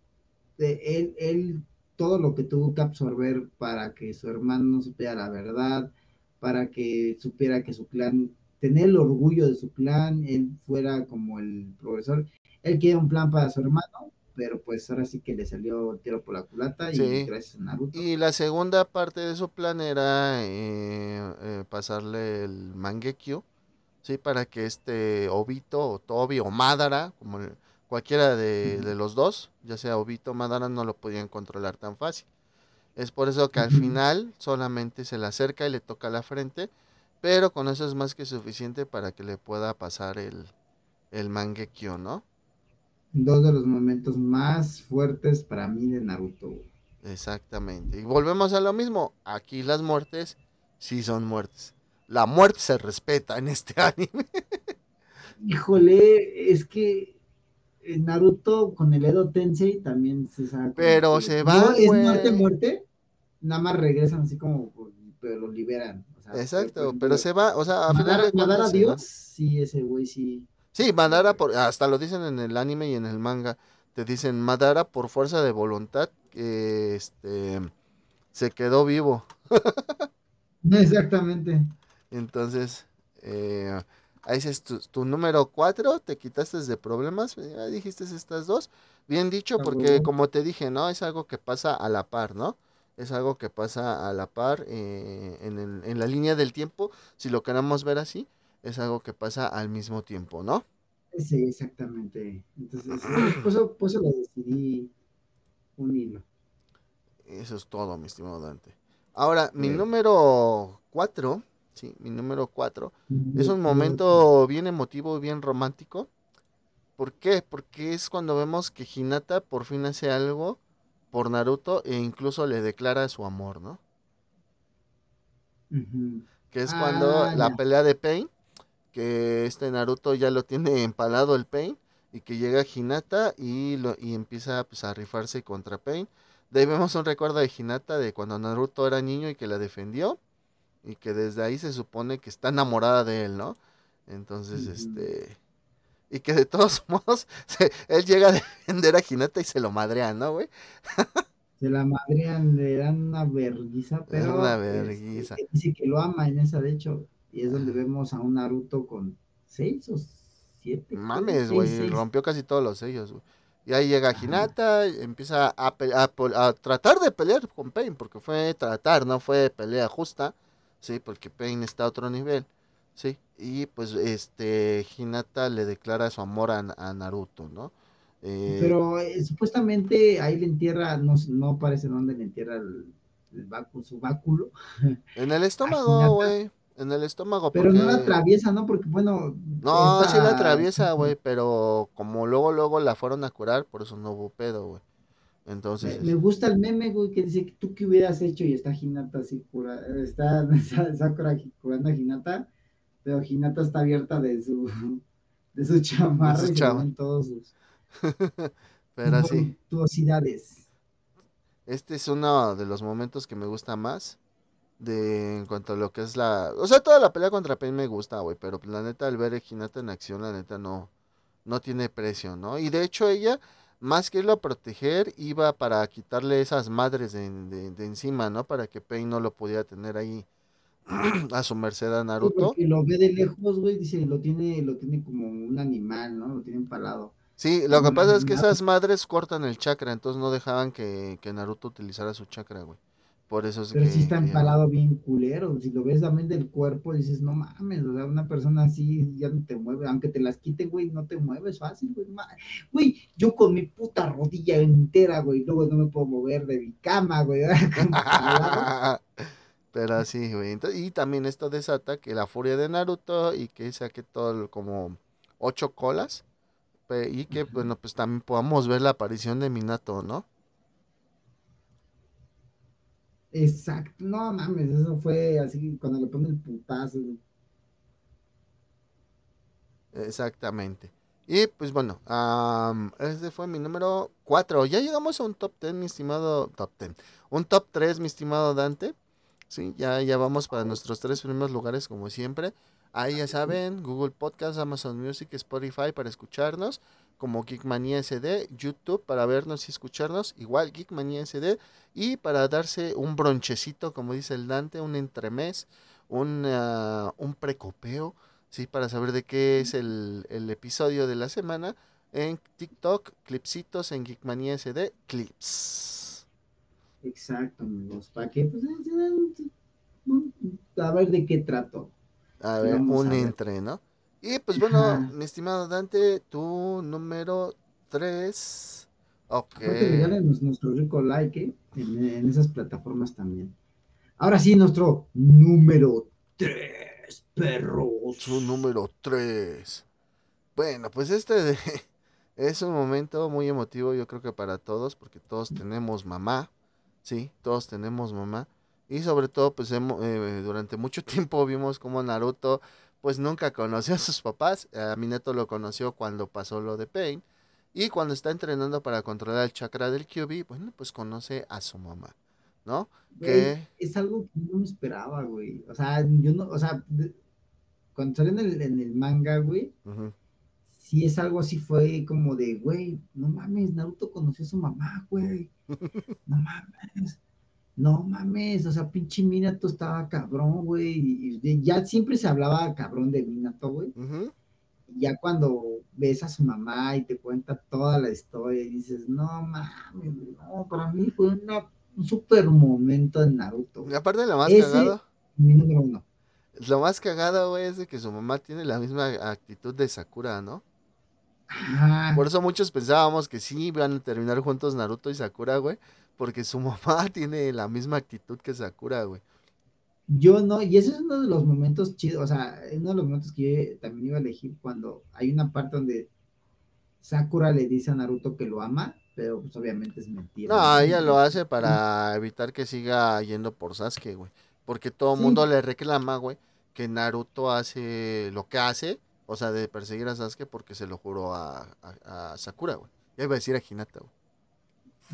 él, él, todo lo que tuvo que absorber para que su hermano supiera la verdad, para que supiera que su clan, tener el orgullo de su clan, él fuera como el profesor. Él quería un plan para su hermano, pero pues ahora sí que le salió el tiro por la culata y gracias a Naruto. Y la segunda parte de su plan era eh, eh, pasarle el Mangekyo, sí, para que este Obito o Tobi o Madara, como cualquiera de, los dos, ya sea Obito o Madara, no lo podían controlar tan fácil. Es por eso que al final solamente se le acerca y le toca la frente, pero con eso es más que suficiente para que le pueda pasar el, el Mangekyo, ¿no? Dos de los momentos más fuertes para mí de Naruto. Exactamente. Y volvemos a lo mismo. Aquí las muertes sí son muertes. La muerte se respeta en este anime. Híjole, es que Naruto con el Edo Tensei también se sabe. Pero se va. es muerte, muerte. Nada más regresan así como, pero lo liberan. Exacto, pero se va, o sea, a final a Dios, sí, ese güey sí. Sí, Madara, por, hasta lo dicen en el anime y en el manga, te dicen Madara por fuerza de voluntad que este, se quedó vivo. Exactamente. Entonces, eh, ahí es tu, número cuatro, te quitaste de problemas, ya dijiste estas dos. Bien dicho, porque como te dije, ¿no? Es algo que pasa a la par, ¿no? Es algo que pasa a la par eh, en, en la línea del tiempo, si lo queremos ver así es algo que pasa al mismo tiempo, ¿no? Sí, exactamente. Entonces, pues, eso, pues lo decidí unirlo. Eso es todo, mi estimado Dante. Ahora, mi número cuatro, sí, mi número cuatro, es un momento bien emotivo y bien romántico. ¿Por qué? Porque es cuando vemos que Hinata por fin hace algo por Naruto e incluso le declara su amor, ¿no? Que es cuando ah, la pelea de Pain que este Naruto ya lo tiene empalado el Pain y que llega Hinata y, lo, y empieza pues, a rifarse contra Pain. De ahí vemos un recuerdo de Hinata de cuando Naruto era niño y que la defendió y que desde ahí se supone que está enamorada de él, ¿no? Entonces, este... Y que de todos modos, él llega a defender a Hinata y se lo madrean, ¿no, güey? se la madrean, le dan una verguiza, pero... Una este, verguiza. dice que lo ama en esa, de hecho, y es donde vemos a un Naruto con seis o siete. Mames, güey, rompió casi todos los sellos, güey. Y ahí llega Hinata, y empieza a, a, tratar de pelear con Pain, porque fue tratar, no fue pelea justa, sí, porque Pain está a otro nivel, sí. Y pues este Hinata le declara su amor a, Naruto, ¿no? Eh, Pero eh, supuestamente ahí le entierra, no, no parece dónde le entierra el, su báculo. En el estómago, güey en el estómago. Pero no la atraviesa, ¿no? Porque bueno. No, sí la atraviesa, güey, pero como luego, luego la fueron a curar, por eso no hubo pedo, güey. Entonces. Me, gusta el meme, güey, que dice, ¿tú qué hubieras hecho? Y está Hinata así, cura, está Sakura curando a Hinata, pero Hinata está abierta de su, de su chamarra y se todos sus. pero así. Este es uno de los momentos que me gusta más de en cuanto a lo que es la... O sea, toda la pelea contra Pain me gusta, güey, pero pues, la neta al ver a Hinata en acción, la neta no, no tiene precio, ¿no? Y de hecho ella, más que irlo a proteger, iba para quitarle esas madres de, encima, ¿no? Para que Pain no lo pudiera tener ahí a su merced a Naruto. Y lo ve de lejos, güey, dice, lo tiene, lo tiene como un animal, ¿no? Lo tiene empalado. Sí, lo que pasa es que esas madres cortan el chakra, entonces no dejaban que, que Naruto utilizara su chakra, güey. Por eso es Pero si está empalado bien culero. Si lo ves también del cuerpo, dices, no mames, o sea, una persona así ya no te mueve. Aunque te las quiten, güey, no te mueves fácil, güey. Güey, yo con mi puta rodilla entera, güey, luego no me puedo mover de mi cama, güey. Pero así, güey. y también esto desata que la furia de Naruto y que saque todo como ocho colas. Y que, bueno, pues también podamos ver la aparición de Minato, ¿no? Exacto, no mames, eso fue así cuando le pone el putazo. Exactamente. Y pues bueno, um, este fue mi número 4. Ya llegamos a un top 10, mi estimado top 10. Un top 3, mi estimado Dante. Sí, ya, ya vamos para nuestros tres primeros lugares como siempre. Ahí ya saben, Google Podcast, Amazon Music, Spotify para escucharnos, como Geekmania SD, YouTube para vernos y escucharnos, igual Geekmania SD, y para darse un bronchecito, como dice el Dante, un entremés, un, uh, un precopeo, ¿sí? Para saber de qué es el, el episodio de la semana, en TikTok, clipsitos, en Geekmania SD, clips. Exacto, amigos, para que, pues, a ver de qué trato. A ver, Vamos un a ver. entre, ¿no? Y pues bueno, Ajá. mi estimado Dante, tu número 3. Ok. Regálenos nuestro rico like ¿eh? en, en esas plataformas también. Ahora sí, nuestro número 3, perros. Su número 3. Bueno, pues este de- es un momento muy emotivo, yo creo que para todos, porque todos tenemos mamá, ¿sí? Todos tenemos mamá. Y sobre todo, pues hemo- eh, durante mucho tiempo vimos como Naruto, pues nunca conoció a sus papás. A mi neto lo conoció cuando pasó lo de Pain. Y cuando está entrenando para controlar el chakra del Kyubi, bueno, pues conoce a su mamá, ¿no? Güey, Que... es algo que no me esperaba, güey. O sea, yo no, o sea, cuando salió en el, en el manga, güey, sí es algo así, fue como de, güey, no mames, Naruto conoció a su mamá, güey. No mames. No mames, o sea, pinche Minato estaba cabrón, güey. y- y ya siempre se hablaba cabrón de Minato, güey. Y ya cuando ves a su mamá y te cuenta toda la historia y dices, no mames, no, para mí fue una- un super momento en Naruto. Y aparte lo más Ese- cagado, Mi número uno. lo más cagado, güey, es de que su mamá tiene la misma actitud de Sakura, ¿no? Ajá. Por eso muchos pensábamos que sí iban a terminar juntos Naruto y Sakura, güey, porque su mamá tiene la misma actitud que Sakura, güey. Yo no, y ese es uno de los momentos chidos, o sea, es uno de los momentos que yo también iba a elegir cuando hay una parte donde Sakura le dice a Naruto que lo ama, pero pues obviamente es mentira. No, ella lo hace para evitar que siga yendo por Sasuke, güey. Porque todo el Sí. mundo le reclama, güey, que Naruto hace lo que hace, o sea, de perseguir a Sasuke porque se lo juró a, a- a Sakura, güey. Ya iba a decir a Hinata, güey.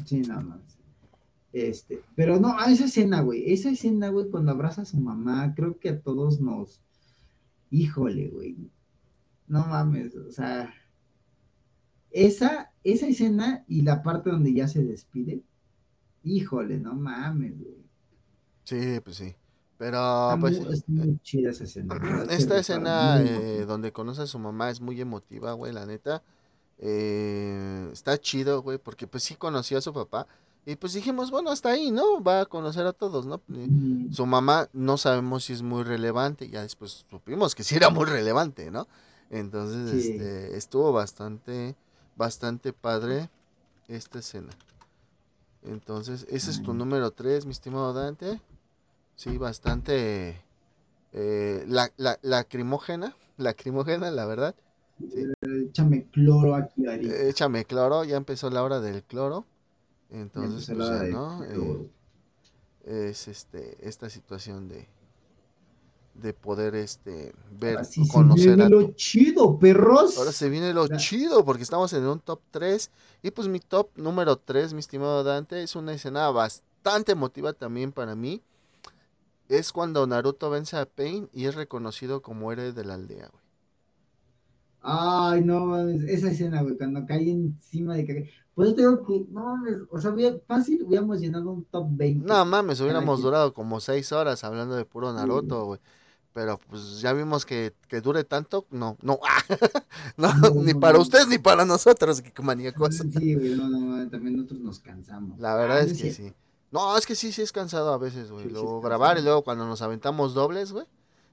Sí, nada más. Este, pero no, a esa escena, güey, esa escena, güey, cuando abraza a su mamá, creo que a todos nos, híjole, güey, no mames, o sea, esa, esa escena y la parte donde ya se despide, híjole, no mames, güey. Sí, pues sí. Pero, Está pues, muy, es muy chida esa escena. verdad, esta escena eh, donde conoce a su mamá es muy emotiva, güey, la neta. Eh, está chido, güey, porque pues sí conoció a su papá. Y pues dijimos, bueno, hasta ahí, ¿no? Va a conocer a todos, ¿no? Eh, Su mamá no sabemos si es muy relevante, ya después supimos que sí era muy relevante, ¿no? Entonces, Sí. este, estuvo bastante, bastante padre esta escena. Entonces, ese es tu número 3, mi estimado Dante. Sí, bastante eh, la, la, lacrimógena, lacrimógena, la verdad. Sí. Échame cloro aquí, Ari. Eh, Échame cloro, ya empezó la hora del cloro. Entonces, pues ya, ¿no? Eh, es este esta situación de de poder este ver Ahora sí se conocer viene a lo chido, perros. ahora se viene lo chido porque estamos en un top 3 y pues mi top número 3 mi estimado Dante es una escena bastante emotiva también para mí es cuando Naruto vence a Pain y es reconocido como héroe de la aldea güey. Ay, no, mames, esa escena, güey, cuando cae encima de que. Pues yo te digo que, no, mames, o sea, hubiera- fácil hubiéramos llenado un top 20. no mames hubiéramos durado como 6 horas hablando de puro Naruto güey pero pues ya vimos que, que dure tanto no no no, No, ni no, para no. ustedes ni para nosotros que maníacos Sí, güey, no, no, también nosotros nos cansamos. La verdad Ah, es que sí. No, es que sí, sí es cansado a veces, güey. Sí, sí luego es grabar y cansado. luego cuando nos aventamos dobles, güey.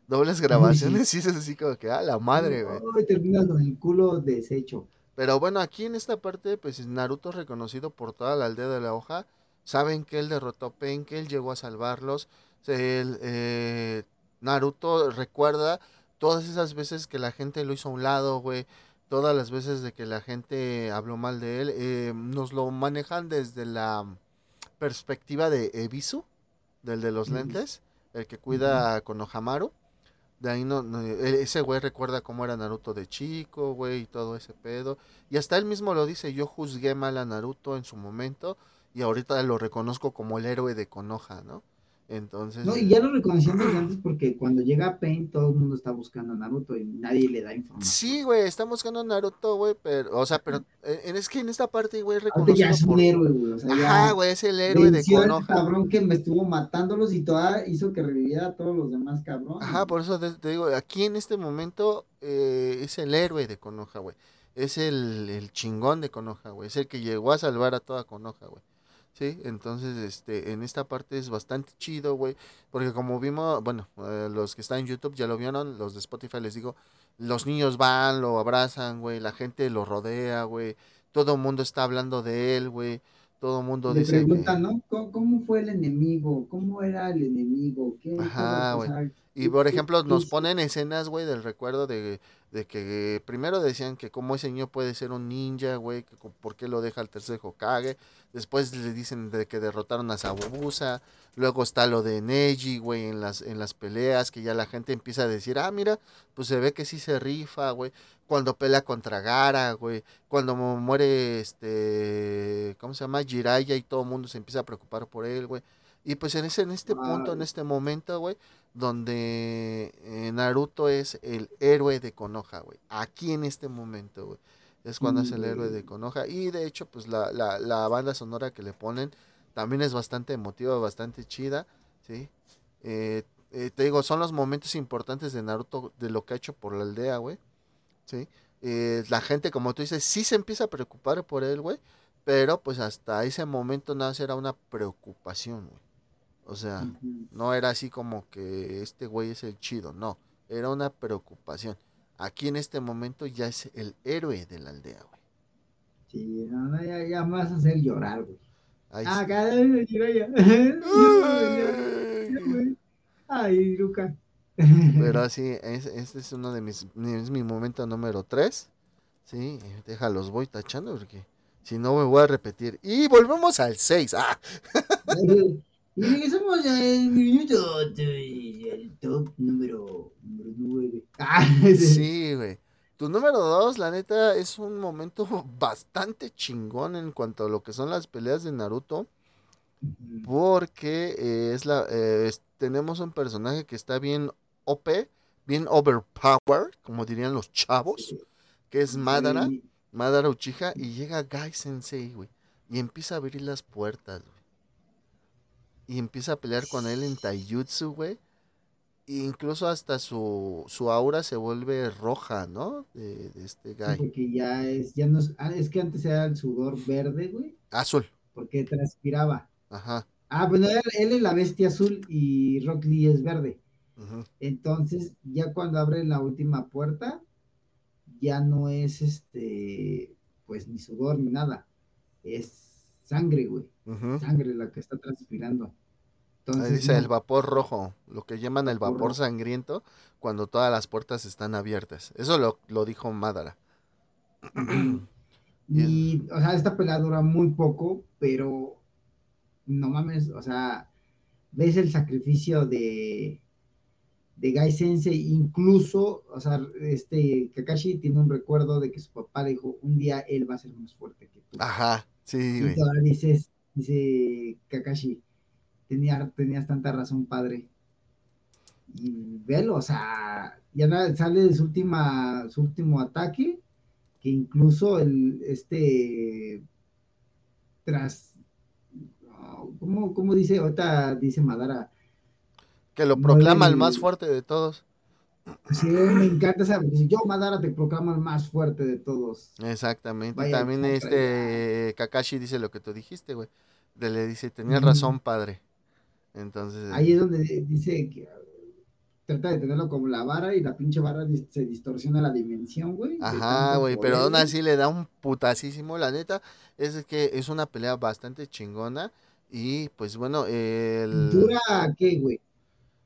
Dobles grabaciones, sí es así como que, ah, la madre, güey. Ay, terminas con el culo deshecho. Pero bueno, aquí en esta parte, pues Naruto es reconocido por toda la aldea de la hoja. Saben que él derrotó a Pain, que él llegó a salvarlos. El, eh, Naruto recuerda todas esas veces que la gente lo hizo a un lado, güey. Todas las veces de que la gente habló mal de él. eh, nos lo manejan desde la perspectiva de Ebisu. del de los Mm. lentes, el que cuida a Konohamaru. De ahí no, no, e- ese güey recuerda cómo era Naruto de chico, güey, y todo ese pedo. Y hasta él mismo lo dice, yo juzgué mal a Naruto en su momento y ahorita lo reconozco como el héroe de Konoha, ¿no? Entonces... No, y ya lo reconocían desde antes porque cuando llega Pain todo el mundo está buscando a Naruto y nadie le da información. Sí, güey, está buscando a Naruto, güey, pero, o sea, pero eh, es que en esta parte, güey, ya es un por... héroe, güey. O sea, Ajá, güey, es el héroe de Konoha. cabrón que me estuvo matándolos y toda hizo que reviviera a todos los demás cabrones. Ajá, por eso te, te digo, aquí en este momento eh, es el héroe de Konoha, güey. Es el, el chingón de Konoha, güey. Es el que llegó a salvar a toda Konoha, güey. Sí, entonces, este, en esta parte es bastante chido, güey. Porque como vimos, bueno, eh, los que están en YouTube ya lo vieron, los de Spotify les digo, los niños van, lo abrazan, güey, la gente lo rodea, güey. Todo el mundo está hablando de él, güey. Todo el mundo Le dice preguntan, ¿no? ¿Cómo, cómo fue el enemigo? ¿Cómo era el enemigo? ¿Qué? Ajá, güey. Y ¿qué- por ejemplo, nos ponen escenas, güey, del recuerdo de, de que primero decían que cómo ese niño puede ser un ninja, güey, que por qué lo deja el tercer Hokage. Después le dicen de que derrotaron a Sabubusa. Luego está lo de Neji, güey, en las, en las peleas, que ya la gente empieza a decir, ah, mira, pues se ve que sí se rifa, güey. Cuando pelea contra Gara, güey. Cuando mu- muere, este, ¿cómo se llama? Jiraiya y todo el mundo se empieza a preocupar por él, güey. Y pues en ese, en este punto, en este momento, güey, donde eh, Naruto es el héroe de Konoha, güey. Aquí en este momento, güey. Es cuando es el héroe de Mm. Konoha. Y de hecho, pues la, la, la banda sonora que le ponen también es bastante emotiva, bastante chida, ¿sí? Eh, eh, te digo, son los momentos importantes de Naruto, de lo que ha hecho por la aldea, güey. ¿Sí? Eh, la gente, como tú dices, sí se empieza a preocupar por él, güey. Pero pues hasta ese momento nada más era una preocupación, güey. O sea, no era así como que este güey es el chido, no. Era una preocupación. Aquí en este momento ya es el héroe de la aldea, güey. Sí, no, ya, ya me vas a hacer llorar, güey. Ahí Ah, cada vez ya. Ay. Ay, Luca. Pero sí, es- este es uno de mis, es mi momento número 3. Sí, déjalos, voy tachando porque si no me voy a repetir. Y volvemos al 6. Ah, Y regresamos al minuto el top número, número 9. Ah, sí, güey. Tu número 2, la neta, es un momento bastante chingón en cuanto a lo que son las peleas de Naruto. Porque eh, es la eh, es- tenemos un personaje que está bien OP, bien overpowered, como dirían los chavos, que es Madara. Madara Uchiha y llega Gai Sensei, güey. Y empieza a abrir las puertas, güey. Y empieza a pelear con él en Taijutsu, güey. E incluso hasta su, su aura se vuelve roja, ¿no? De, de este Gai. porque ya es, ya no es, ah, es que antes era el sudor verde, güey, Azul. porque transpiraba. Ajá. Ah, bueno, él, él es la bestia azul y Rock Lee es verde. Entonces, ya cuando abre la última puerta, ya no es este, pues ni sudor ni nada. Es sangre, güey. Sangre la que está transpirando. Ahí Entonces, dice no. el vapor rojo, lo que llaman el Vapor rojo. sangriento cuando todas las puertas están abiertas. Eso lo, lo dijo Madara. Y, o sea, esta pelea dura muy poco, pero no mames, o sea, ves el sacrificio de, de Gai Sensei, incluso, o sea, este Kakashi tiene un recuerdo de que su papá le dijo, un día él va a ser más fuerte que tú. Ajá, sí, y todavía dices, dice Kakashi, tenía, tenías tanta razón, padre. Y velo, o sea, ya sale de su última, su último ataque, que incluso el, este, tras, no, ¿cómo, cómo dice? Ahorita dice Madara, Que lo proclama el- más fuerte de todos. Sí, me encanta esa, yo Madara te proclamo el más fuerte de todos. Exactamente. Vaya también este Kakashi dice lo que tú dijiste, güey. Le dice, tenías Ujú. razón, padre. Entonces, Ahí es donde dice que trata de tenerlo como la vara y la pinche vara se distorsiona la dimensión, güey. ajá, güey, pero aún así le da un putasísimo. La neta es que es una pelea bastante chingona. Y pues bueno, el... ¿Dura qué, güey?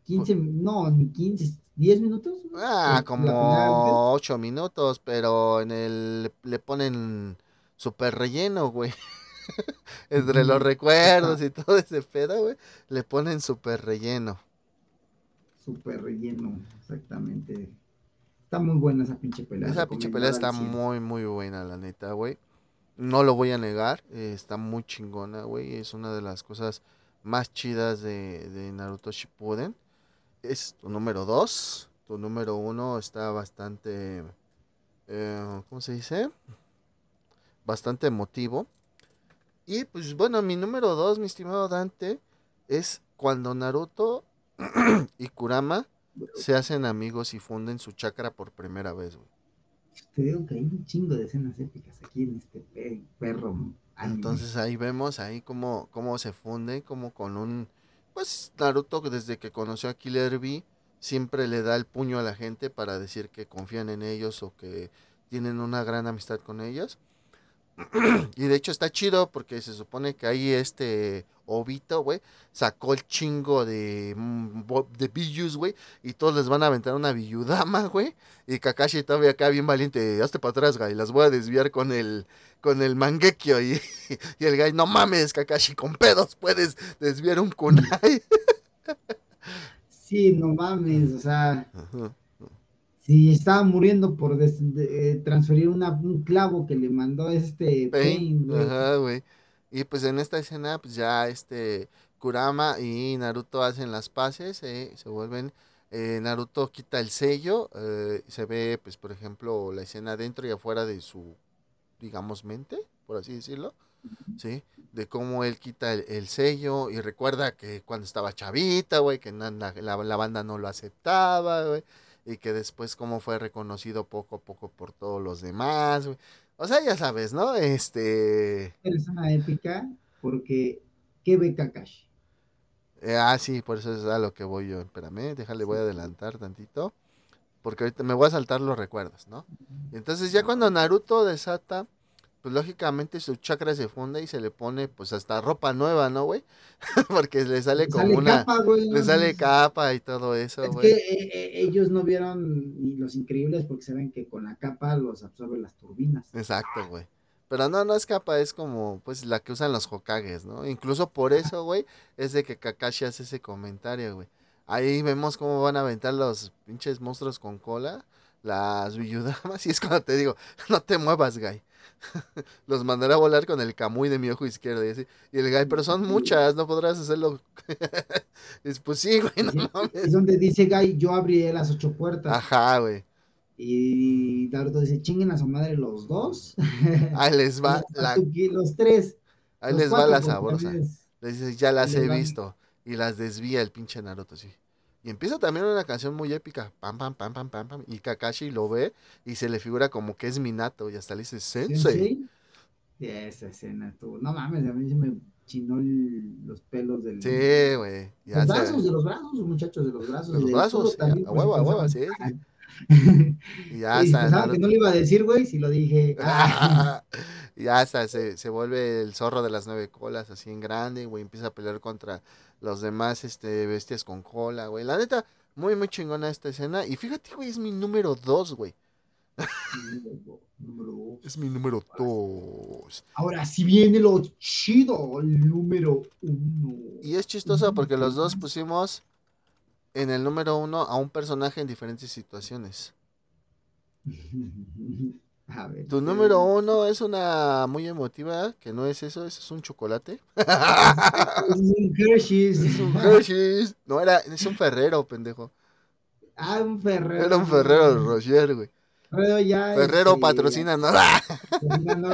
15, no, ni 15, 10 minutos. Ah, como pelea ocho minutos, pero en el le ponen super relleno, güey. Entre los recuerdos y todo ese pedo, güey, le ponen súper relleno. Súper relleno, exactamente. Está muy buena esa pinche pelea. Esa pinche pelea está muy, muy buena, la neta, güey. No lo voy a negar, eh, está muy chingona, güey. Es una de las cosas más chidas de, de Naruto Shippuden. Es tu número 2. Tu número 1 está bastante... eh, ¿Cómo se dice? Bastante emotivo. Y pues bueno, mi número 2, mi estimado Dante, es cuando Naruto y Kurama se hacen amigos y funden su chakra por primera vez, güey. Te digo que hay un chingo de escenas épicas aquí en este pe- perro. anime. Entonces ahí vemos ahí cómo, cómo se funde, como con un... Pues Naruto desde que conoció a Killer Bee siempre le da el puño a la gente para decir que confían en ellos o que tienen una gran amistad con ellos. Y de hecho está chido porque se supone que ahí este Obito, güey, sacó el chingo de, mm, de Biyus, güey, y todos les van a aventar una Biyudama, güey. Y Kakashi todavía acá bien valiente, hazte para atrás, güey, las voy a desviar con el, con el Mangekyo. Y, y el guy, no mames, Kakashi, con pedos puedes desviar un kunai. Sí, no mames, o sea, Ajá. Si estaba muriendo por des- de- eh, transferir una- un clavo que le mandó este Pain, güey. Ajá, güey. Y pues en esta escena, pues ya este Kurama y Naruto hacen las paces, eh, se vuelven. eh, Naruto quita el sello, eh, se ve, pues, por ejemplo, la escena dentro y afuera de su, digamos, mente, por así decirlo, ¿sí? De cómo él quita el, el sello y recuerda que cuando estaba chavita, güey, que na- la, la- la banda no lo aceptaba, güey, y que después cómo fue reconocido poco a poco por todos los demás. O sea, ya sabes, ¿no? Este... Es una épica porque ¿qué ve Kakashi? eh, ah, sí, por eso es a lo que voy yo. Espérame, déjale, voy a adelantar tantito. Porque ahorita me voy a saltar los recuerdos, ¿no? Entonces ya cuando Naruto desata, pues lógicamente su chakra se funde y se le pone pues hasta ropa nueva, ¿no, güey? Porque le sale Le como sale una... capa, güey, Le sale capa y todo eso, Es que güey. eh, eh, ellos no vieron ni los increíbles porque saben que con la capa los absorben las turbinas. Exacto, güey. Pero no, no es capa, es como pues la que usan los Hokages, ¿no? Incluso por eso, güey, es de que Kakashi hace ese comentario, güey. Ahí vemos cómo van a aventar los pinches monstruos con cola, las Biyudamas, y es cuando te digo, no te muevas, guy. los mandaré a volar con el Kamui de mi ojo izquierdo y así. Y el guy, pero son muchas, no podrás hacerlo. Es, pues sí, güey, no Es mames. donde dice Guy, yo abriré las ocho puertas. Ajá, güey. Y Naruto dice, chinguen a su madre los dos. Ahí les va la, los tres. ahí los les va la sabrosa. también es- Le dices, ya las he visto. Y las desvía el pinche Naruto, sí. Y empieza también una canción muy épica. Pam, pam, pam, pam, pam, pam. Y Kakashi lo ve y se le figura como que es Minato. Y hasta le dice, Sensei. Y esa escena estuvo. No mames, a mí se me chinó los pelos del. Sí, güey. Los brazos, de los brazos, muchachos, de los brazos. De los brazos, sí, a huevo, a huevo, sí, sí. Y ya Y pensaban que no lo iba a decir, güey, si lo dije. y ya hasta se, se vuelve el zorro de las nueve colas, así en grande, güey. Empieza a pelear contra los demás este, bestias con cola, güey. La neta, muy, muy chingona esta escena. Y fíjate, güey, es mi número dos, güey. Es mi número dos. Ahora sí viene lo chido, el número uno. Y es chistoso porque los dos pusimos en el número uno a un personaje en diferentes situaciones. A ver. Tu número uno es una muy emotiva, que no es eso, eso es un chocolate. Es un Hershey's. es un Hershey's. No, era, es un Ferrero, pendejo. Ah, un Ferrero. Era un Ferrero Rocher, güey. Ferrero ya. Ferrero este, patrocina, no. no,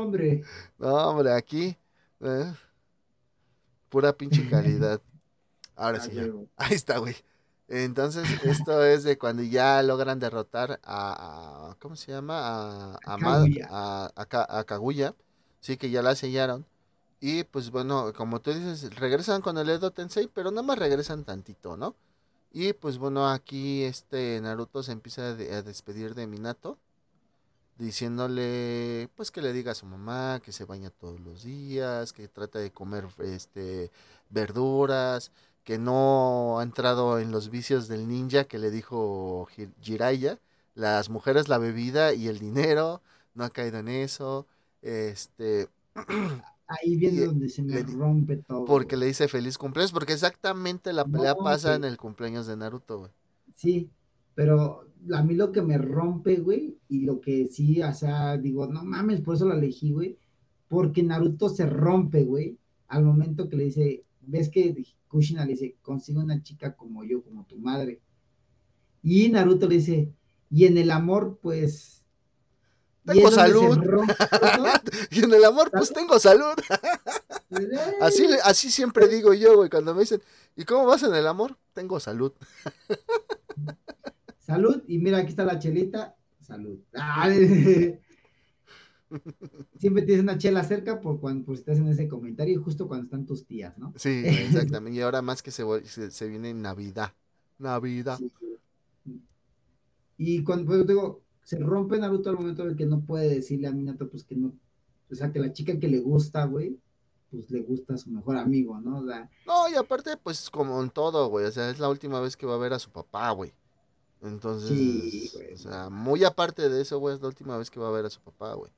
hombre. No, hombre, aquí. eh, pura pinche calidad. Ahora sí, ya. Ahí está, güey. Entonces, esto es de cuando ya logran derrotar a, a- ¿cómo se llama? A, a, Kaguya. a, a Ka- a Kaguya. Sí, que ya la sellaron. Y pues bueno, como tú dices, regresan con el Edo Tensei, pero nada más regresan tantito, ¿no? Y pues bueno, aquí este Naruto se empieza de- a despedir de Minato, diciéndole pues que le diga a su mamá que se baña todos los días, que trata de comer este verduras, que no ha entrado en los vicios del ninja que le dijo Ji- Jiraiya, las mujeres, la bebida y el dinero, no ha caído en eso, Este. Ahí viene donde se me rompe todo. Porque le dice feliz cumpleaños, porque exactamente la pelea pasa en el cumpleaños de Naruto, güey. Sí, pero a mí lo que me rompe, güey, y lo que sí, o sea, digo, no mames, por eso la elegí, güey, porque Naruto se rompe, güey, al momento que le dice, ves que Kushina le dice, consigue una chica como yo, como tu madre. Y Naruto le dice, y en el amor, pues... Tengo salud. y en el amor, pues tengo salud. así, así siempre digo yo, güey, cuando me dicen, ¿y cómo vas en el amor? Tengo salud. salud, y mira, aquí está la chelita, salud. Siempre tienes una chela cerca por cuando pues, estás en ese comentario y justo cuando están tus tías, ¿no? Sí, exactamente. y ahora más que se, se, viene Navidad. Navidad. Y cuando pues, digo, se rompe Naruto al momento de que no puede decirle a Minato, pues que no, o sea, que la chica que le gusta, güey, pues le gusta a su mejor amigo, ¿no? no, y aparte, pues como en todo, güey, o sea, es la última vez que va a ver a su papá, güey. Entonces, o sea, muy aparte de eso, güey, es la última vez que va a ver a su papá, güey.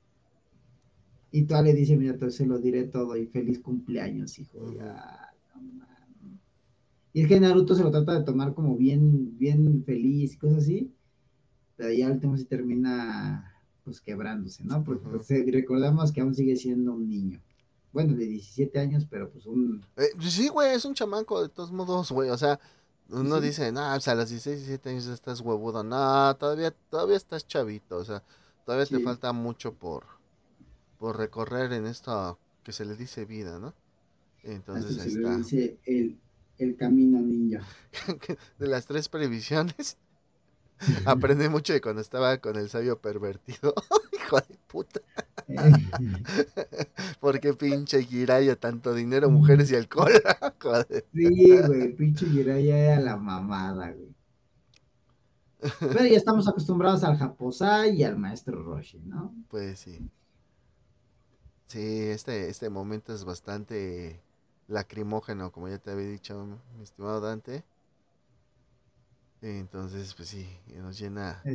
Y tú le dice, mira, se lo diré todo y feliz cumpleaños, hijo. y es que Naruto se lo trata de tomar como bien, bien feliz y cosas así pero ya al último se termina pues quebrándose, ¿no? Porque pues, eh, recordamos que aún sigue siendo un niño. Bueno, de 17 años, pero pues un... Eh, pues, sí, güey, es un chamanco de todos modos, güey, o sea, uno dice, no, o sea, a los 16, 17 años estás huevudo, no, todavía, todavía estás chavito, o sea, todavía te falta mucho por, por recorrer en esto que se le dice vida, ¿no? Entonces ahí se está. Le dice el, el camino ninja. de las tres previsiones, Aprendí mucho de cuando estaba con el sabio pervertido. Hijo de puta. Porque pinche Giraya, tanto dinero, mujeres y alcohol. Sí, güey, pinche Giraya era la mamada, güey. Pero ya estamos acostumbrados al Japosai y al maestro Roshi, ¿no? Pues sí. Sí, este, este momento es bastante lacrimógeno, como ya te había dicho, mi estimado Dante. Entonces, pues sí, nos llena,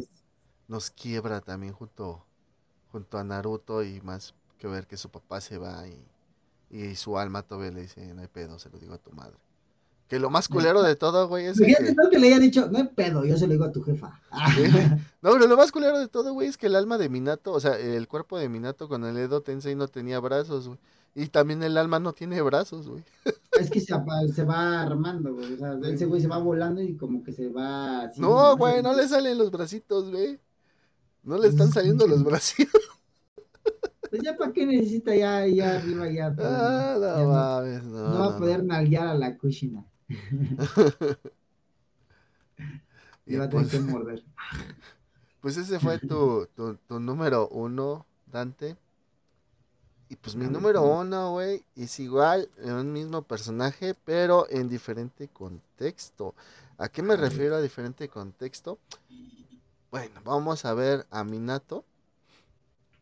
nos quiebra también junto, junto a Naruto y más que ver que su papá se va y, y su alma todavía le dice, no hay pedo, se lo digo a tu madre. Que lo más culero de todo, güey, es Fíjate que... que le hayan dicho, no hay pedo, yo se lo digo a tu jefa. No, pero lo más culero de todo, güey, es que el alma de Minato, o sea, el cuerpo de Minato con el Edo Tensei no tenía brazos, güey. Y también el alma no tiene brazos, güey. Es que se, va armando, güey. O sea, ese güey se va volando y como que se va. no, güey, no le salen los bracitos, güey. No le están saliendo los bracitos. Pues ya para qué necesita ya, ya arriba, ya. Ah, no, mames, no, no, va a poder nalguear a la Kushina. y va a tener que pues morder. Pues ese fue tu, tu, tu número uno, Dante. Y pues mi número uno, güey, es igual, en un mismo personaje, pero en diferente contexto. ¿A qué me refiero a diferente contexto? Bueno, vamos a ver a Minato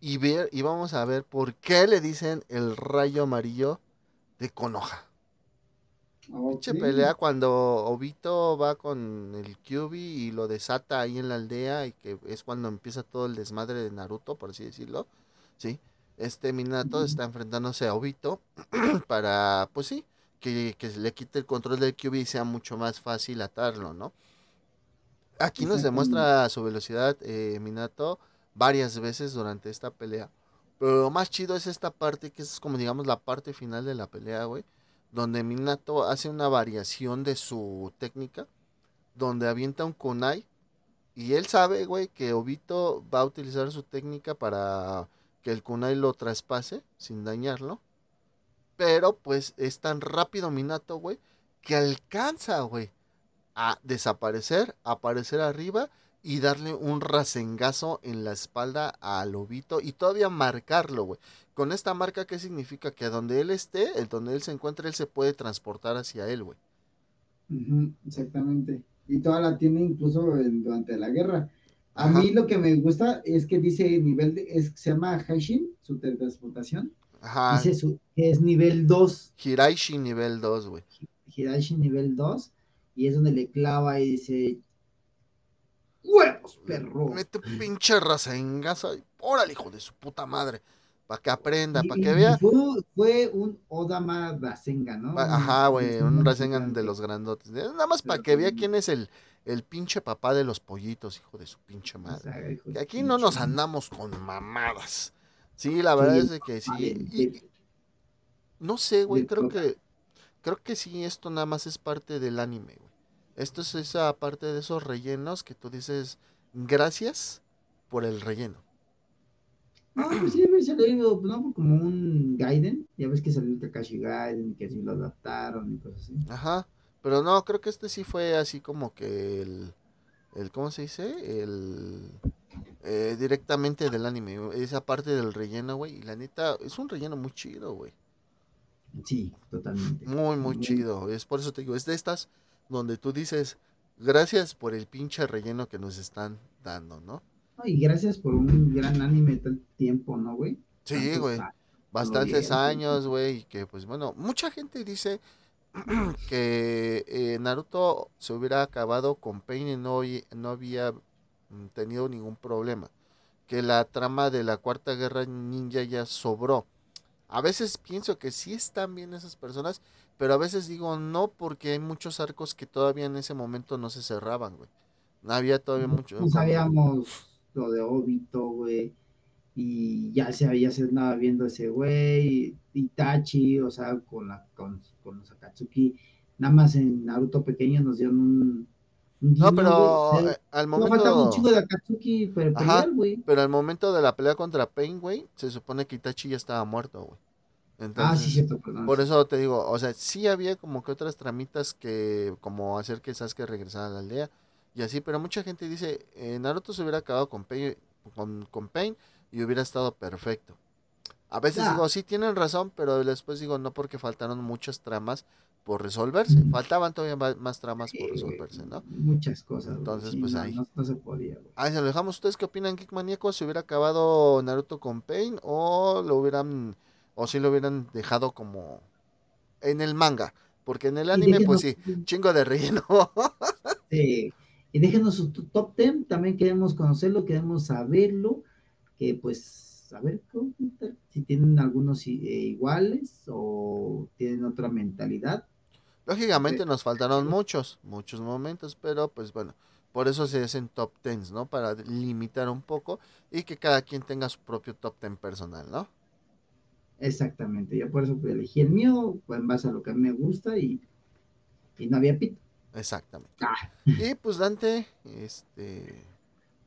y ver y vamos a ver por qué le dicen el rayo amarillo de Konoha. Okay. pelea cuando Obito va con el Kyubi y lo desata ahí en la aldea y que es cuando empieza todo el desmadre de Naruto, por así decirlo. ¿Sí? este Minato está enfrentándose a Obito para, pues sí, que, le quite el control del QB y sea mucho más fácil atarlo, ¿no? Aquí nos demuestra su velocidad eh, Minato varias veces durante esta pelea. Pero lo más chido es esta parte, que es como digamos la parte final de la pelea, güey. Donde Minato hace una variación de su técnica. Donde avienta un kunai. Y él sabe, güey, que Obito va a utilizar su técnica para que el kunai lo traspase sin dañarlo. Pero pues es tan rápido Minato, güey, que alcanza, güey, a desaparecer, aparecer arriba y darle un rasengazo en la espalda al lobito y todavía marcarlo, güey. Con esta marca, ¿qué significa? Que a donde él esté, el donde él se encuentre, él se puede transportar hacia él, güey. exactamente. Y toda la tiene incluso durante la guerra. A mí lo que me gusta es que dice nivel, de, es, se llama Hashin, su teletransportación. Ajá. Dice su, que es nivel 2. Hiraishi nivel 2, güey. Hiraishi nivel 2. Y es donde le clava y dice, huevos, perro. Mete pinche raza en gasa. Órale, hijo de su puta madre. para que aprenda, para que vea. fue, un Odama Rasengan, ¿no? Ajá, güey, un Rasengan de los grandotes. Eh, Nada más para que vea quién es el, el pinche papá de los pollitos, hijo de su pinche O madre. Que aquí no nos andamos con mamadas. Sí, la verdad es que sí. Y, no sé, güey, creo que creo que sí esto nada más es parte del anime, güey. Esto es esa parte de esos rellenos que tú dices gracias por el relleno. No, pues sí, lo digo, ¿no? Como un Gaiden. Ya ves que salió el Kakashi Gaiden y que así lo adaptaron y cosas así. Ajá. Pero no, creo que este sí fue así como que el el ¿cómo se dice? El eh, directamente del anime, esa parte del relleno, güey, y la neta es un relleno muy chido, güey. Sí, totalmente. Muy, muy chido. Es por eso te digo, es de estas donde tú dices, gracias por el pinche relleno que nos están dando, ¿no? Y gracias por un gran anime tal tiempo, ¿no, güey? Sí, güey. Bastantes bien, años, güey, y que pues bueno, mucha gente dice que eh, Naruto se hubiera acabado con Pain y no, no había mm, tenido ningún problema. Que la trama de la Cuarta Guerra Ninja ya sobró. A veces pienso que sí están bien esas personas, pero a veces digo no porque hay muchos arcos que todavía en ese momento no se cerraban, güey. No había todavía mucho. no sabíamos lo de Obito, güey. Y ya se, andaba viendo ese güey. Itachi, o sea, con, la, con, con los Akatsuki. Nada más en Naruto pequeño nos dieron un. No, pero eh, al No faltaba un momento. chico de Akatsuki para pelear, güey. Pero al momento de la pelea contra Pain, güey, se supone que Itachi ya estaba muerto, güey. Ah, sí, cierto, perdón. por eso te digo, o sea, sí había como que otras tramitas que, como hacer que Sasuke regresara a la aldea y así, pero mucha gente dice, eh, Naruto se hubiera acabado con Pain, con, con Pain y hubiera estado perfecto. A veces Ah. digo, sí tienen razón, pero después digo, no porque faltaron muchas tramas por resolverse, Mm. faltaban todavía más tramas Sí, por resolverse, ¿no? Muchas cosas. Entonces, sí, pues no, ahí. No, no se podía, güey. Ahí se lo dejamos. ¿Ustedes qué opinan, Geek Maníaco? ¿Se hubiera acabado Naruto con Pain o lo hubieran, o si lo hubieran dejado como en el manga? Porque en el anime, pues sí, chingo de relleno. Sí. Y déjenos su top 10, también queremos conocerlo, queremos saberlo, que pues, a ver si tienen algunos eh, iguales o tienen otra mentalidad. Lógicamente Sí. nos faltaron muchos, muchos momentos, pero pues bueno, por eso se hacen top 10, ¿no? Para limitar un poco y que cada quien tenga su propio top 10 personal, ¿no? Exactamente, yo por eso elegí el mío, pues, en base a lo que me gusta y, y no había pito. Exactamente. Ah. Y pues Dante, este...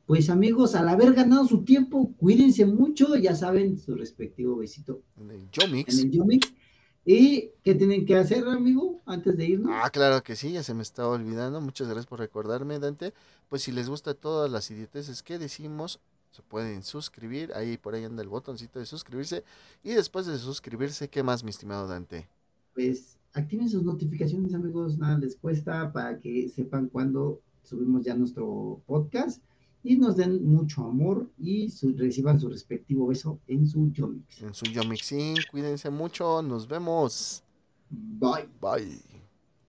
Pues amigos, al haber ganado su tiempo, cuídense mucho, ya saben, su respectivo besito En el Yomix. en el Yomix. ¿Y qué tienen que hacer, amigo, antes de irnos? Ah, claro que sí, ya se me estaba olvidando. Muchas gracias por recordarme, Dante. Pues si les gusta todas las idioteces que decimos, se pueden suscribir. Ahí por ahí anda el botoncito de suscribirse. Y después de suscribirse, ¿qué más, mi estimado Dante? pues activen sus notificaciones, amigos, nada les cuesta para que sepan cuando subimos ya nuestro podcast y nos den mucho amor y su- reciban su respectivo beso en su Yomix. En su Yomixin, cuídense mucho. Nos vemos. Bye. Bye.